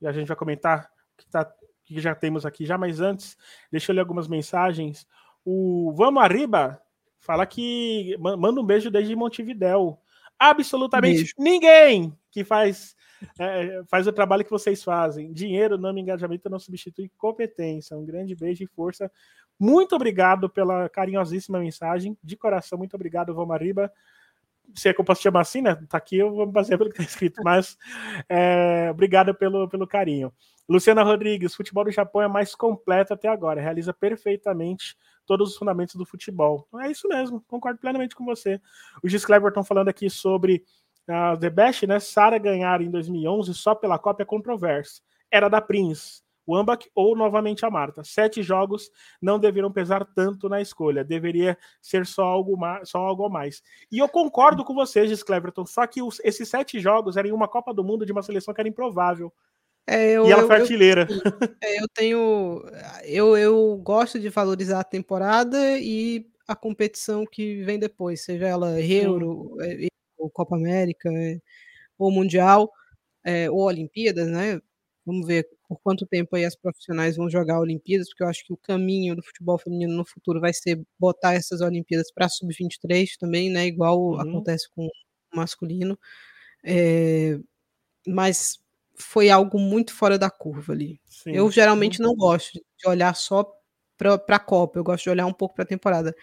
E a gente vai comentar que, tá, que já temos aqui já, mas antes, deixa eu ler algumas mensagens. O Vamos Arriba fala que manda um beijo desde Montevidéu. Absolutamente beijo. ninguém que faz é, faz o trabalho que vocês fazem. Dinheiro, nome, engajamento não substitui competência. Um grande beijo e força. Muito obrigado pela carinhosíssima mensagem. De coração, muito obrigado, Vomariba. Se é que eu posso chamar assim, né? Tá aqui, eu vou me basear pelo que está escrito, mas é, obrigado pelo, pelo carinho. Luciana Rodrigues, futebol do Japão é mais completo até agora, realiza perfeitamente todos os fundamentos do futebol. É isso mesmo, concordo plenamente com você. O Gis Cleverton falando aqui sobre a The Best, né? Sara ganhar em 2011 só pela Copa é controverso. Era da Prince, o Ambach ou novamente a Marta. Sete jogos não deveriam pesar tanto na escolha. Deveria ser só algo, mais, só algo a mais. E eu concordo com vocês, Giz Cleverton, só que os, esses sete jogos eram em uma Copa do Mundo de uma seleção que era improvável. É, eu, e ela eu, foi artilheira. Eu, é, eu tenho. Eu, eu gosto de valorizar a temporada e a competição que vem depois, seja ela Euro, ou Copa América, é, ou Mundial, é, ou Olimpíadas, né? Vamos ver por quanto tempo aí as profissionais vão jogar Olimpíadas, porque eu acho que o caminho do futebol feminino no futuro vai ser botar essas Olimpíadas para sub-23 também, né? Igual uhum. acontece com o masculino. É, mas foi algo muito fora da curva ali. Sim. Eu geralmente não gosto de olhar só para a Copa, eu gosto de olhar um pouco para a temporada.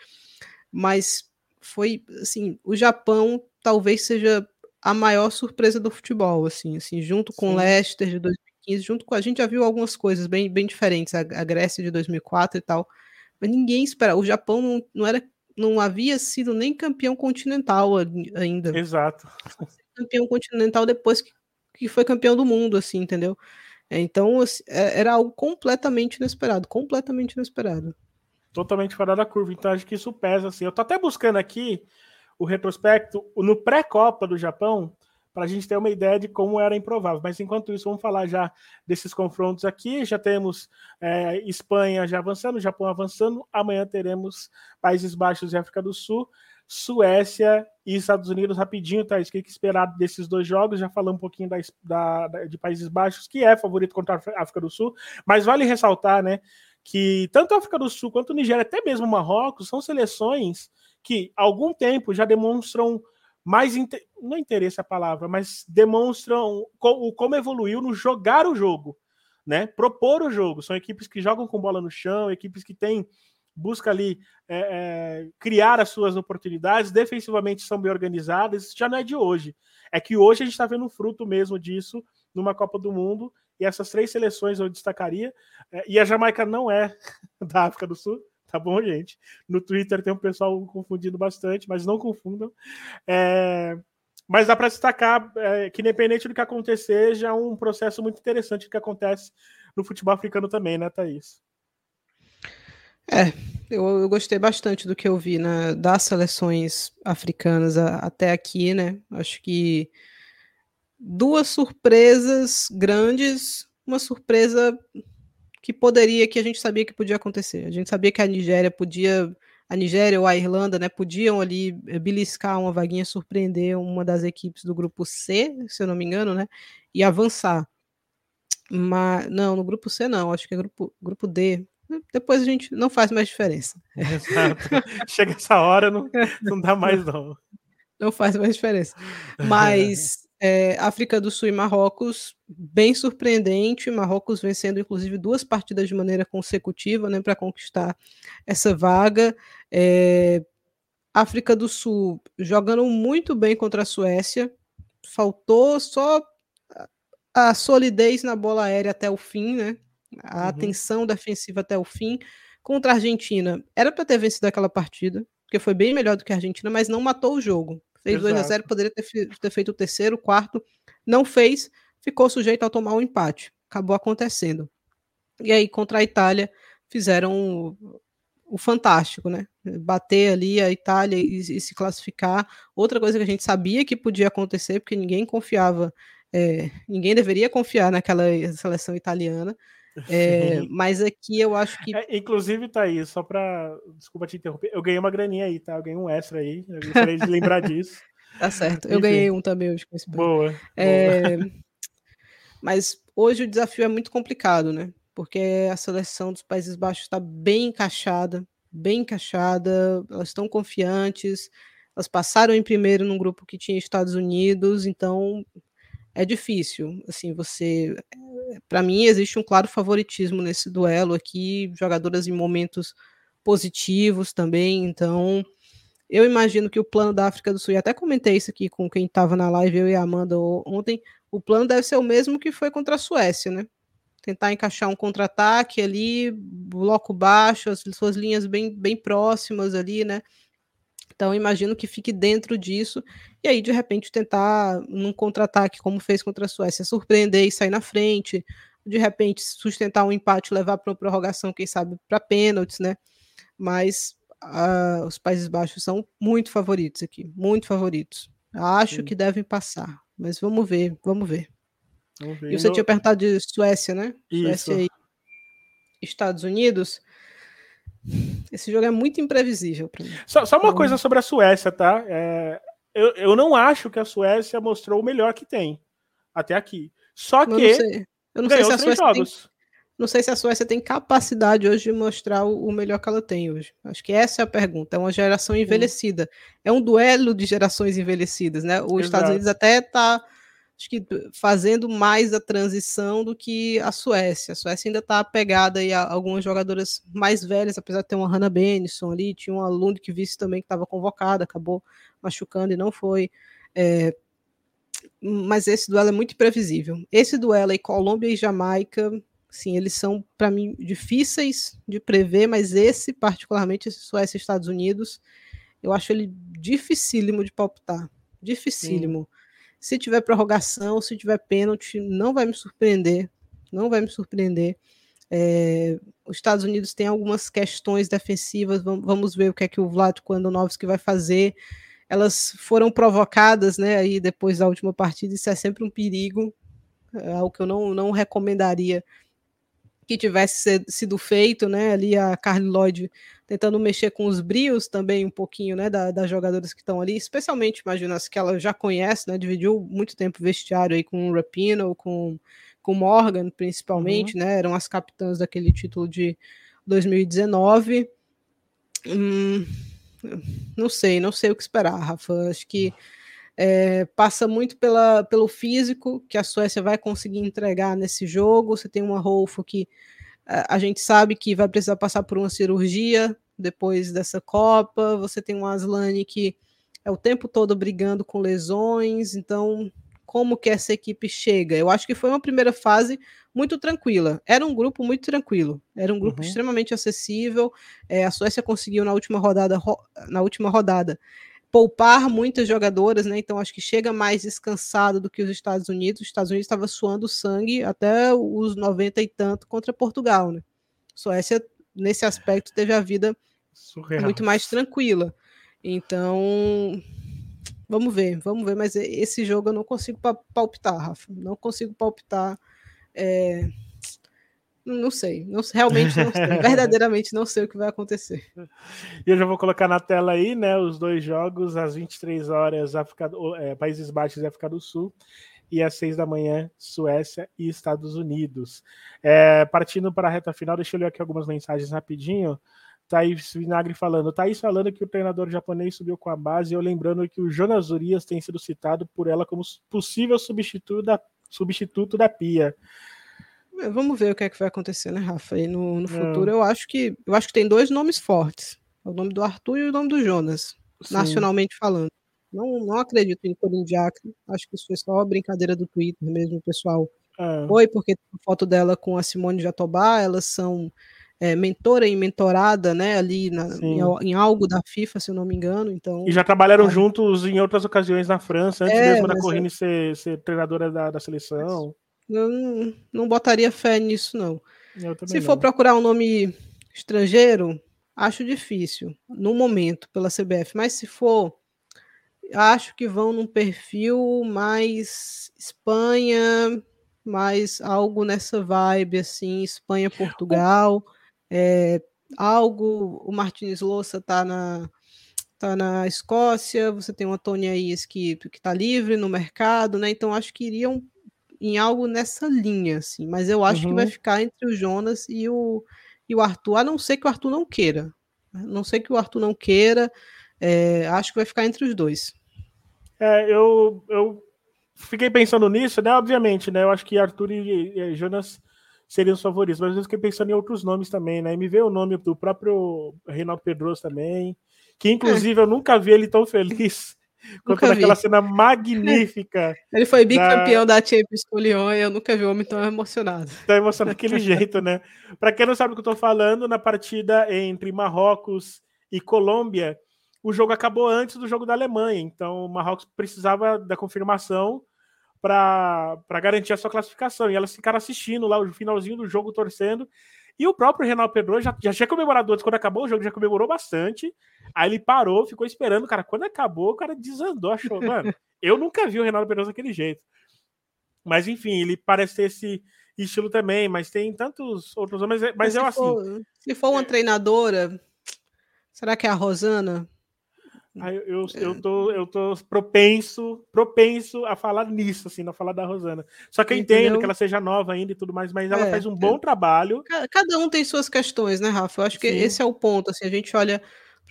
Mas foi assim, o Japão talvez seja a maior surpresa do futebol, assim, assim, junto com o Leicester de 2015, junto com a gente já viu algumas coisas bem, bem diferentes, a, a Grécia de 2004 e tal, mas ninguém espera. O Japão não, não era, não havia sido nem campeão continental ainda. Exato. Campeão continental depois que, que foi campeão do mundo, assim, entendeu? Então assim, é, era algo completamente inesperado, completamente inesperado. Totalmente fora da curva. Então acho que isso pesa, assim. Eu tô até buscando aqui o retrospecto no pré-copa do Japão, para a gente ter uma ideia de como era improvável. Mas enquanto isso, vamos falar já desses confrontos aqui. Já temos é, Espanha já avançando, Japão avançando. Amanhã teremos Países Baixos e África do Sul, Suécia e Estados Unidos. Rapidinho, tá? O que esperar desses dois jogos. Já falamos um pouquinho da, da, de Países Baixos, que é favorito contra a África do Sul. Mas vale ressaltar, né? Que tanto a África do Sul quanto Nigéria, até mesmo o Marrocos, são seleções que há algum tempo já demonstram mais não interesse a palavra, mas demonstram o como evoluiu no jogar o jogo, né? Propor o jogo. São equipes que jogam com bola no chão, equipes que têm busca ali é, é, criar as suas oportunidades, defensivamente são bem organizadas. Isso já não é de hoje. É que hoje a gente está vendo o fruto mesmo disso numa Copa do Mundo. E essas três seleções eu destacaria. É, e a Jamaica não é da África do Sul, tá bom, gente? No Twitter tem um pessoal confundindo bastante, mas não confundam. É, mas dá para destacar é, que, independente do que acontecer, já é um processo muito interessante que acontece no futebol africano também, né, Thaís? É, eu, eu gostei bastante do que eu vi né, das seleções africanas a, até aqui, né? Acho que duas surpresas grandes, uma surpresa que poderia, que a gente sabia que podia acontecer. A gente sabia que a Nigéria podia, a Nigéria ou a Irlanda, né, podiam ali eh, beliscar uma vaguinha, surpreender uma das equipes do grupo C, se eu não me engano, né, e avançar. Mas, não, no grupo C não, acho que é grupo, grupo D. Depois a gente não faz mais diferença. Exato. Chega essa hora, não, não dá mais não. Não faz mais diferença. Mas é, África do Sul e Marrocos, bem surpreendente. Marrocos vencendo, inclusive, duas partidas de maneira consecutiva né, para conquistar essa vaga. É, África do Sul jogando muito bem contra a Suécia. Faltou só a solidez na bola aérea até o fim, né? A uhum. atenção defensiva até o fim. Contra a Argentina, era para ter vencido aquela partida, porque foi bem melhor do que a Argentina, mas não matou o jogo. Fez 2 a 0 poderia ter, ter feito o terceiro, o quarto. Não fez, ficou sujeito a tomar um empate. Acabou acontecendo. E aí, contra a Itália, fizeram o, o fantástico, né? Bater ali a Itália e, e, se classificar. Outra coisa que a gente sabia que podia acontecer, porque ninguém confiava, é, ninguém deveria confiar naquela seleção italiana. É, mas aqui eu acho que. É, inclusive, tá aí, só para. Desculpa te interromper. Eu ganhei uma graninha aí, tá? Eu ganhei um extra aí. Eu gostaria de lembrar disso. Tá certo. Eu ganhei um também hoje com esse Boa. É... boa. Mas hoje o desafio é muito complicado, né? Porque a seleção dos Países Baixos está bem encaixada, bem encaixada, elas estão confiantes, elas passaram em primeiro num grupo que tinha Estados Unidos, então é difícil. Assim, você para mim, existe um claro favoritismo nesse duelo aqui, jogadoras em momentos positivos também, então eu imagino que o plano da África do Sul, e até comentei isso aqui com quem estava na live, eu e a Amanda ontem, o plano deve ser o mesmo que foi contra a Suécia, né? Tentar encaixar um contra-ataque ali, bloco baixo, as suas linhas bem, bem próximas ali, né? Então, imagino que fique dentro disso, e aí, de repente, tentar, num contra-ataque, como fez contra a Suécia, surpreender e sair na frente, de repente, sustentar um empate, levar para uma prorrogação, quem sabe, para pênaltis, né? Mas uh, os Países Baixos são muito favoritos aqui, muito favoritos. Acho Sim. que devem passar, mas vamos ver, vamos ver. Vamos ver. E você tinha perguntado de Suécia, né? Isso. Suécia e Estados Unidos. Esse jogo é muito imprevisível para mim. Só, só, uma então... coisa sobre a Suécia, tá? É, eu, eu não acho que a Suécia mostrou o melhor que tem até aqui. Só que. Eu não sei, eu não sei se a Suécia jogos. tem. Não sei se a Suécia tem capacidade hoje de mostrar o, o, melhor que ela tem hoje. Acho que essa é a pergunta. É uma geração envelhecida. É um duelo de gerações envelhecidas, né? Os Exato. Estados Unidos até está acho que fazendo mais a transição do que a Suécia. A Suécia ainda está apegada aí a algumas jogadoras mais velhas, apesar de ter uma Hannah Benison ali, tinha uma Lundqvist também que estava convocada, acabou machucando e não foi. É, mas esse duelo é muito imprevisível. Esse duelo aí, Colômbia e Jamaica, sim, eles são, para mim, difíceis de prever, mas esse, particularmente, esse Suécia e Estados Unidos, eu acho ele dificílimo de palpitar. Dificílimo. Sim. Se tiver prorrogação, se tiver pênalti, não vai me surpreender. Não vai me surpreender. É, os Estados Unidos tem algumas questões defensivas. Vamos ver o que é que o Vlatko Andonovski vai fazer. Elas foram provocadas, né? Aí depois da última partida, isso é sempre um perigo, é algo que eu não, não recomendaria que tivesse sido feito, né? Ali a Carly Lloyd tentando mexer com os brios também um pouquinho, né? Da, das jogadoras que estão ali, especialmente, imagina, as que ela já conhece, né? Dividiu muito tempo vestiário aí com o Rapino, com com Morgan, principalmente, uhum. né? Eram as capitãs daquele título de 2019. Hum, não sei, não sei o que esperar, Rafa. Acho que é, passa muito pela, pelo físico que a Suécia vai conseguir entregar nesse jogo. Você tem uma Rolfo que a, a gente sabe que vai precisar passar por uma cirurgia depois dessa Copa. Você tem uma Aslane que é o tempo todo brigando com lesões. Então, como que essa equipe chega? Eu acho que foi uma primeira fase muito tranquila. Era um grupo muito tranquilo. Era um grupo uhum. extremamente acessível. É, a Suécia conseguiu na última rodada, ro na última rodada poupar muitas jogadoras, né? Então acho que chega mais descansado do que os Estados Unidos. Os Estados Unidos estava suando sangue até os 90 e tanto contra Portugal, né? Suécia nesse aspecto teve a vida Surreal. muito mais tranquila. Então, vamos ver, vamos ver, mas esse jogo eu não consigo palpitar, Rafa. Não consigo palpitar. É não sei, não, realmente não sei, verdadeiramente não sei o que vai acontecer. E eu já vou colocar na tela aí, né, os dois jogos às 23 horas, África, é, Países Baixos e África do Sul. e às seis da manhã, Suécia e Estados Unidos. É, partindo para a reta final, deixa eu ler aqui algumas mensagens rapidinho. Thaís Vinagre falando. Thaís falando que o treinador japonês subiu com a base, e eu lembrando que o Jonas Urias tem sido citado por ela como possível substituto da, substituto da Pia. É, vamos ver o que é que vai acontecer, né, Rafa? E no, no futuro, eu acho que eu acho que tem dois nomes fortes: o nome do Arthur e o nome do Jonas, Sim. nacionalmente falando. Não, não acredito em Corinne Diacre. Acho que isso foi só uma brincadeira do Twitter mesmo, pessoal. É. Foi porque tem foto dela com a Simone Jatobá, elas são é, mentora e mentorada, né, ali na, em, em, algo da FIFA, se eu não me engano. Então, e já trabalharam juntos em outras ocasiões na França, antes é, mesmo da Corrine ser, ser treinadora da, da seleção. Eu não, não botaria fé nisso, não. Se não. for procurar um nome estrangeiro, acho difícil, no momento, pela CBF. Mas se for acho que vão num perfil mais Espanha, mais algo nessa vibe, assim, Espanha, Portugal, é, algo, o Martins Louça tá na tá na Escócia, você tem uma Tony Is que, que tá livre no mercado, né, então acho que iriam em algo nessa linha, assim, mas eu acho uhum. que vai uhum. ficar entre o Jonas e o, e o Arthur, a não ser que o Arthur não queira, a não ser que o Arthur não queira, é, acho que vai ficar entre os dois. É, eu, eu fiquei pensando nisso, né? Obviamente, né? Eu acho que Arthur e, e Jonas seriam os favoritos, mas eu fiquei pensando em outros nomes também, né? E me veio o nome do próprio Reinaldo Pedroso também, que inclusive é. eu nunca vi ele tão feliz quanto naquela cena magnífica. Ele foi bicampeão da, da Champions com o Lyon e eu nunca vi um homem tão emocionado. Tão emocionado daquele jeito, né? Para quem não sabe o que eu tô falando, na partida entre Marrocos e Colômbia, o jogo acabou antes do jogo da Alemanha, então o Marrocos precisava da confirmação para garantir a sua classificação. E elas ficaram assistindo lá o finalzinho do jogo, torcendo. E o próprio Renato Pedro já, já tinha comemorado antes, quando acabou o jogo, já comemorou bastante. Aí ele parou, ficou esperando, cara. Quando acabou, o cara desandou, achou, mano. Eu nunca vi o Renato Pedroso daquele jeito. Mas enfim, ele parece ter esse estilo também, mas tem tantos outros homens. Mas, eu assim. For, se for uma é... treinadora, será que é a Rosana? Eu, eu, eu, é. tô, eu tô propenso, propenso a falar nisso, assim, a falar da Rosana. Só que eu Entendeu? entendo que ela seja nova ainda e tudo mais, mas ela é, faz um bom é. trabalho. Cada um tem suas questões, né, Rafa? Eu acho que Sim. esse é o ponto. Assim, a gente olha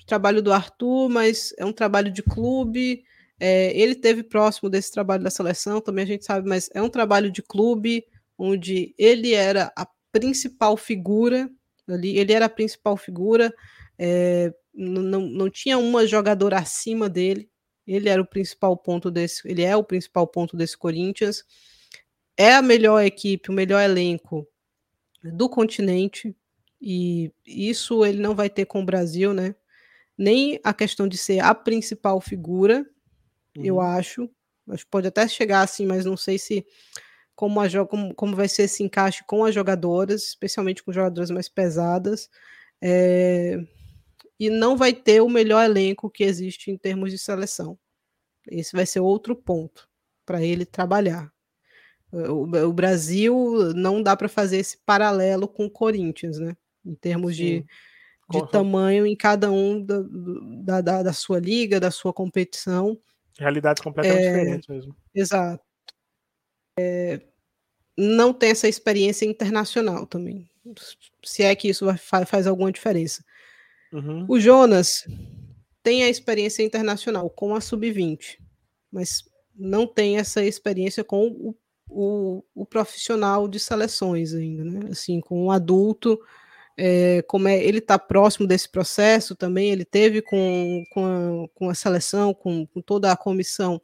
o trabalho do Arthur, mas é um trabalho de clube. É, ele teve próximo desse trabalho da seleção, também a gente sabe, mas é um trabalho de clube onde ele era a principal figura ali, ele era a principal figura. É, não, não tinha uma jogadora acima dele. Ele era o principal ponto desse, ele é o principal ponto desse Corinthians. É a melhor equipe, o melhor elenco do continente e isso ele não vai ter com o Brasil, né? Nem a questão de ser a principal figura, uhum. eu acho. Acho que pode até chegar assim, mas não sei se como, a, como, como vai ser esse encaixe com as jogadoras, especialmente com jogadoras mais pesadas. É, e não vai ter o melhor elenco que existe em termos de seleção. Esse vai ser outro ponto para ele trabalhar. O, Brasil não dá para fazer esse paralelo com o Corinthians, né? Em termos de, de tamanho em cada um da, da, da, sua liga, da sua competição. Realidades completamente é, diferentes mesmo. Exato. É, não tem essa experiência internacional também. Se é que isso faz alguma diferença. Uhum. O Jonas tem a experiência internacional com a sub-20, mas não tem essa experiência com o, o, o, profissional de seleções ainda, né? Assim, com o adulto, é, como é, ele está próximo desse processo também, ele teve com, com, a, com a seleção, com, com toda a comissão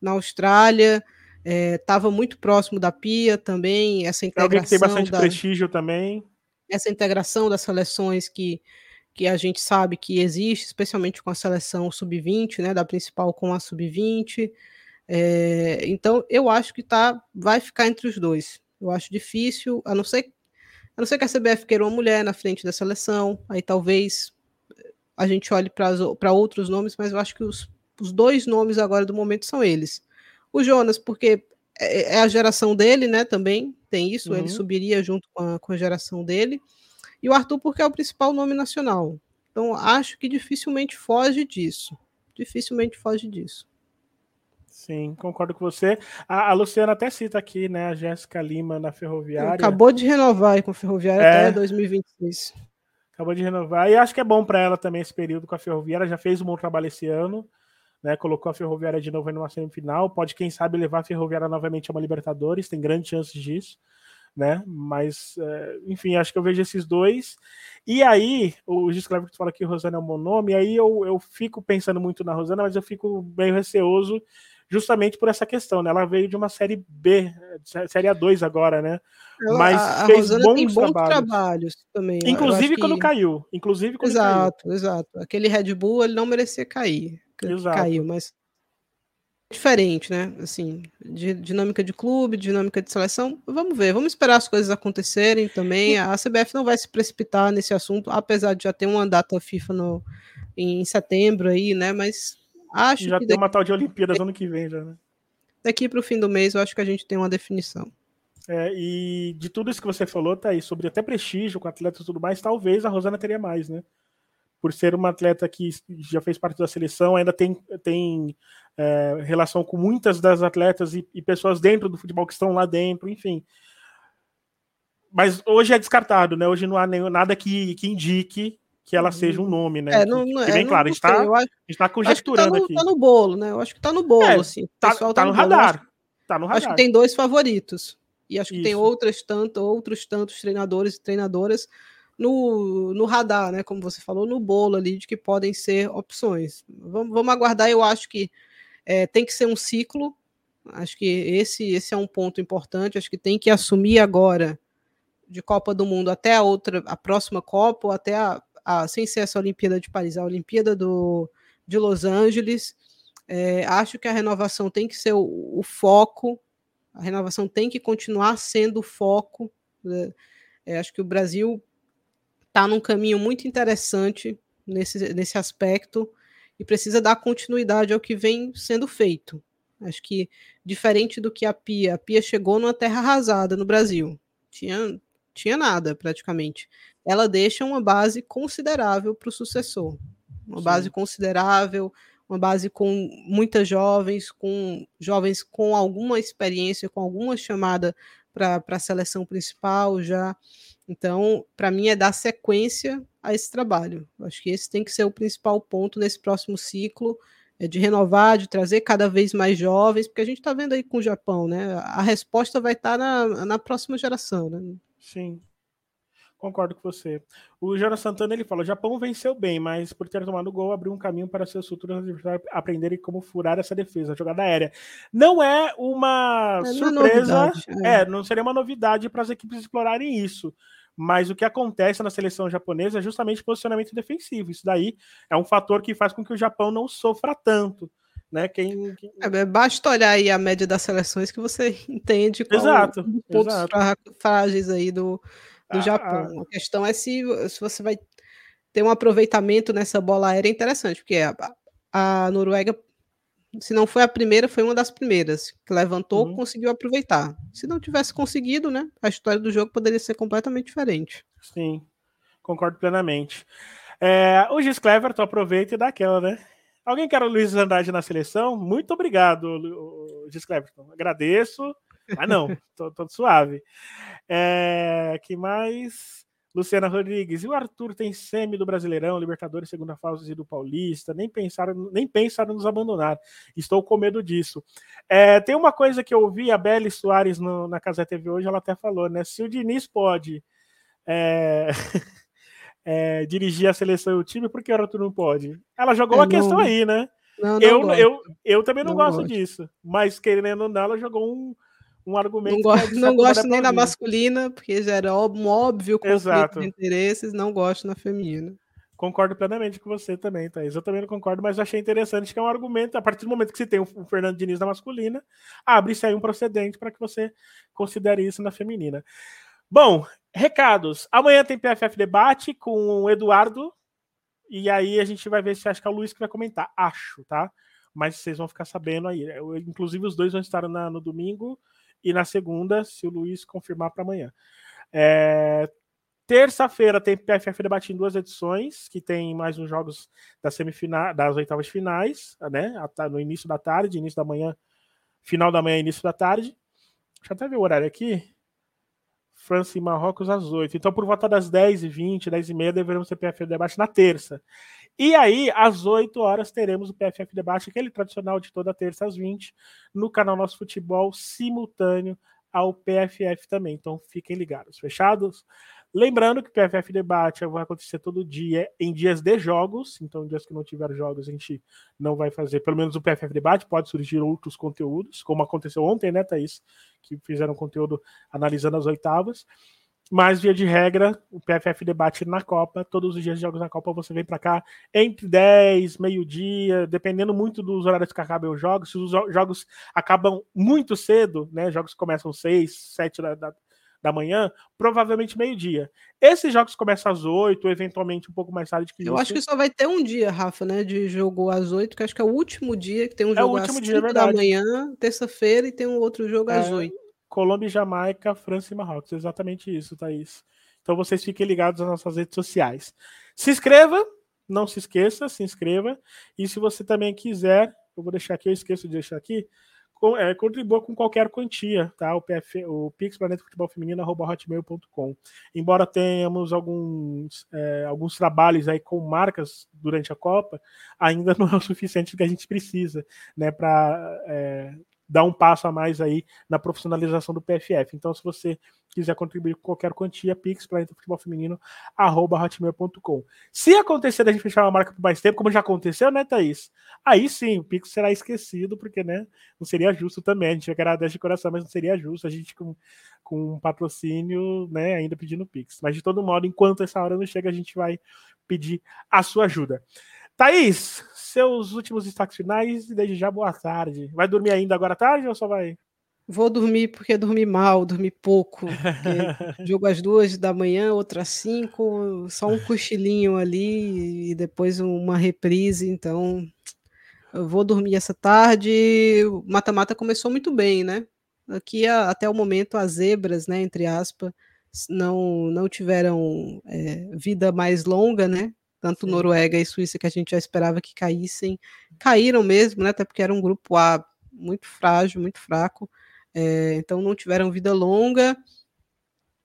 na Austrália, estava é, muito próximo da Pia também, essa integração. É alguém que tem bastante da, prestígio também. Essa integração das seleções que que a gente sabe que existe, especialmente com a seleção sub-20, né, da principal com a sub-20. É, então, eu acho que tá, vai ficar entre os dois. Eu acho difícil, a não ser, a não ser que a CBF queira uma mulher na frente da seleção, aí talvez a gente olhe para outros nomes, mas eu acho que os, os dois nomes agora do momento são eles. O Jonas, porque é, é a geração dele, né, também tem isso, uhum. ele subiria junto com a, com a geração dele. E o Arthur, porque é o principal nome nacional. Então, acho que dificilmente foge disso. Dificilmente foge disso. Sim, concordo com você. A, a Luciana até cita aqui, né, a Jéssica Lima na Ferroviária. Acabou de renovar com a Ferroviária é. até 2026. Acabou de renovar. E acho que é bom para ela também esse período com a Ferroviária. Já fez um bom trabalho esse ano. Né, colocou a Ferroviária de novo em uma semifinal. Pode, quem sabe, levar a Ferroviária novamente a uma Libertadores. Tem grandes chances disso. Né? Mas, é, enfim, acho que eu vejo esses dois. E aí, o Gis Clever fala que Rosana é um bom nome. Aí eu, eu fico pensando muito na Rosana, mas eu fico meio receoso justamente por essa questão, né? Ela veio de uma série B, série A2 agora, né? Ela, Mas a, fez Rosana bons, tem bons trabalhos. trabalhos também. Inclusive quando que... caiu. Inclusive quando exato, caiu. exato. Aquele Red Bull ele não merecia cair. Exato. Caiu, mas diferente, né? Assim, de dinâmica de clube, dinâmica de seleção. Vamos ver, vamos esperar as coisas acontecerem também. A CBF não vai se precipitar nesse assunto, apesar de já ter uma data FIFA no, em setembro aí, né? Mas Acho já que tem daqui... uma tal de Olimpíadas ano que vem, já, né? Daqui para o fim do mês, eu acho que a gente tem uma definição. É, e de tudo isso que você falou, tá aí, sobre até prestígio com atletas e tudo mais, talvez a Rosana teria mais, né? Por ser uma atleta que já fez parte da seleção, ainda tem, tem é, relação com muitas das atletas e, e, pessoas dentro do futebol que estão lá dentro, enfim. Mas hoje é descartado, né? Hoje não há nenhum, nada que, que indique que ela seja um uhum. nome, né? É, não, que, que bem é, claro, a gente está conjecturando tá no, aqui. Tá no bolo, né? Eu acho que tá no bolo, é, assim. Tá, tá, tá, no, no radar. Acho, tá no radar. Acho que tem dois favoritos. E acho que Isso. tem outras tanto, outros tantos treinadores e treinadoras no, no radar, né? Como você falou, no bolo ali de que podem ser opções. Vamos, vamos aguardar. Eu acho que é, tem que ser um ciclo. Acho que esse, esse é um ponto importante. Acho que tem que assumir agora de Copa do Mundo até a outra, a próxima Copa, ou até a, a, sem ser essa Olimpíada de Paris, a Olimpíada do, de Los Angeles. É, acho que a renovação tem que ser o, o, foco, a renovação tem que continuar sendo o foco. Né? É, acho que o Brasil está num caminho muito interessante nesse, nesse aspecto e precisa dar continuidade ao que vem sendo feito. Acho que, diferente do que a Pia, a Pia chegou numa terra arrasada no Brasil. Tinha, tinha nada, praticamente ela deixa uma base considerável para o sucessor. Uma Sim. base considerável, uma base com muitas jovens, com jovens com alguma experiência, com alguma chamada para a seleção principal já. Então, para mim, é dar sequência a esse trabalho. Acho que esse tem que ser o principal ponto nesse próximo ciclo, é de renovar, de trazer cada vez mais jovens, porque a gente está vendo aí com o Japão, né? A resposta vai estar tá na, na próxima geração, né? Sim, Concordo com você. O Jonas Santana ele fala: o Japão venceu bem, mas por ter tomado gol, abriu um caminho para seus futuros adversários aprenderem como furar essa defesa, a jogada aérea. Não é uma é, surpresa, não é, é, não seria uma novidade para as equipes explorarem isso. Mas o que acontece na seleção japonesa é justamente posicionamento defensivo. Isso daí é um fator que faz com que o Japão não sofra tanto. Né? Quem, quem... É, basta olhar aí a média das seleções que você entende qual exato, pontos exato. frágeis aí do, do ah, Japão. A questão é se, se você vai ter um aproveitamento nessa bola aérea interessante, porque a, a Noruega, se não foi a primeira, foi uma das primeiras que levantou, uhum. conseguiu aproveitar. Se não tivesse conseguido, né, a história do jogo poderia ser completamente diferente. Sim, concordo plenamente. É, o Gis tu aproveita e dá aquela, né? Alguém quer o Luiz Andrade na seleção? Muito obrigado, Gis Cleverton. Agradeço. Ah, não, tô, tô suave. É, que mais? Luciana Rodrigues, e o Arthur tem semi do Brasileirão, Libertadores, segunda fase do Paulista, nem pensaram, nem pensaram nos abandonar. Estou com medo disso. É, tem uma coisa que eu ouvi a Belle Soares no, na Casa TV hoje, ela até falou, né? Se o Diniz pode é, é, dirigir a seleção e o time, por que o Arthur não pode? Ela jogou uma questão aí, né? Não, não eu, eu, eu também não, não gosto, gosto disso, mas querendo ou não, ela jogou um um argumento. Não, go não gosto nem da masculina, porque já era um óbvio conflito Exato. de interesses, não gosto na feminina. Concordo plenamente com você também, Thaís. Eu também não concordo, mas achei interessante que é um argumento, a partir do momento que você tem o Fernando Diniz na masculina, abre-se aí um procedente para que você considere isso na feminina. Bom, recados. Amanhã tem PFF Debate com o Eduardo, e aí a gente vai ver se acha que é o Luiz que vai comentar. Acho, tá? Mas vocês vão ficar sabendo aí. Eu, inclusive, os dois vão estar na, no domingo e na segunda, se o Luiz confirmar para amanhã. É... Terça-feira tem PFF Debate em duas edições, que tem mais uns jogos da semifinal, das oitavas finais, né? No início da tarde, início da manhã, final da manhã, início da tarde. Deixa eu até ver o horário aqui. França e Marrocos às 8. Então, por volta das 10h20, 10h30, deveremos ter PFF Debate na terça. E aí, às 8 horas, teremos o PFF Debate, aquele tradicional de toda terça às 20, no canal Nosso Futebol, simultâneo ao PFF também. Então, fiquem ligados. Fechados? Lembrando que o PFF Debate vai acontecer todo dia em dias de jogos, então dias que não tiver jogos a gente não vai fazer, pelo menos o PFF Debate, pode surgir outros conteúdos, como aconteceu ontem, né, Thaís? Que fizeram conteúdo analisando as oitavas. Mas, via de regra, o PFF debate na Copa. Todos os dias de jogos na Copa você vem para cá entre 10, meio-dia, dependendo muito dos horários que acabam os jogos. Se os jogos acabam muito cedo, né? Jogos começam 6, 7 da, da, da manhã, provavelmente meio-dia. Esses jogos começam às 8, eventualmente um pouco mais tarde que Eu acho que só vai ter um dia, Rafa, né? De jogo às 8, que acho que é o último dia que tem um jogo é às 5 dia, é da manhã, terça-feira, e tem um outro jogo às é, 8. Colômbia Jamaica, França e Marrocos. Exatamente isso, Thaís. Então vocês fiquem ligados nas nossas redes sociais. Se inscreva, não se esqueça, se inscreva. E se você também quiser, eu vou deixar aqui, eu esqueço de deixar aqui, é, contribua com qualquer quantia, tá? O, PF, o Pix. Embora tenhamos alguns, é, alguns trabalhos aí com marcas durante a Copa, ainda não é o suficiente que a gente precisa, né? Para é, dar um passo a mais aí na profissionalização do PFF. Então, se você quiser contribuir com qualquer quantia, pix, planeta futebol feminino, arroba hotmail.com. Se acontecer da gente fechar uma marca por mais tempo, como já aconteceu, né, Thaís? Aí sim, o pix será esquecido, porque, né, não seria justo também, a gente agradece de coração, mas não seria justo a gente com, com um patrocínio, né, ainda pedindo pix. Mas, de todo modo, enquanto essa hora não chega, a gente vai pedir a sua ajuda. Thaís, seus últimos destaques finais e desde já boa tarde. Vai dormir ainda agora à tarde ou só vai? Vou dormir porque dormi mal, dormi pouco. jogo às duas da manhã, outra às cinco, só um cochilinho ali e depois uma reprise. Então, eu vou dormir essa tarde. O mata-mata começou muito bem, né? Aqui até o momento as zebras, né, entre aspas, não não tiveram é, vida mais longa, né? Tanto Sim. Noruega e Suíça que a gente já esperava que caíssem, caíram mesmo, né? Até porque era um grupo A muito frágil, muito fraco, é, então não tiveram vida longa.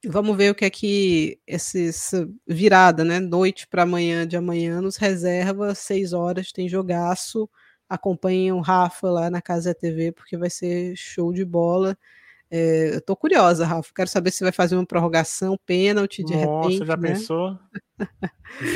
Vamos ver o que é que essa virada, né? Noite para amanhã de amanhã nos reserva, seis horas, tem jogaço. Acompanhem o Rafa lá na Casa TV, porque vai ser show de bola. É, eu tô curiosa, Rafa. Quero saber se vai fazer uma prorrogação, pênalti de Nossa, repente. Nossa, já né? pensou?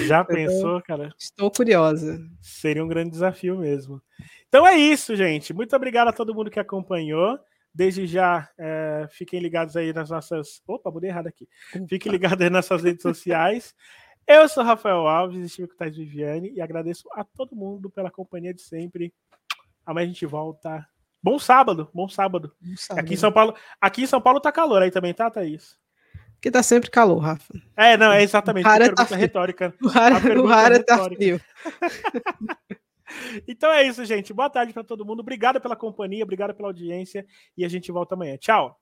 Já pensou, cara? Estou curiosa. Seria um grande desafio mesmo. Então é isso, gente. Muito obrigado a todo mundo que acompanhou. Desde já, é, fiquem ligados aí nas nossas. Opa, mudei errado aqui. Fiquem ligados aí nas nossas redes sociais. Eu sou Rafael Alves, estive com o Thais Viviane e agradeço a todo mundo pela companhia de sempre. Amanhã a gente volta Bom sábado, bom sábado. bom sábado. Aqui em São Paulo, aqui em São Paulo tá calor aí também, tá, Thaís? Que tá sempre calor, Rafa. É, não, é exatamente. O Rara tá retórica. O Rara, o Rara tá frio. então é isso, gente. Boa tarde para todo mundo. Obrigado pela companhia, obrigado pela audiência e a gente volta amanhã. Tchau.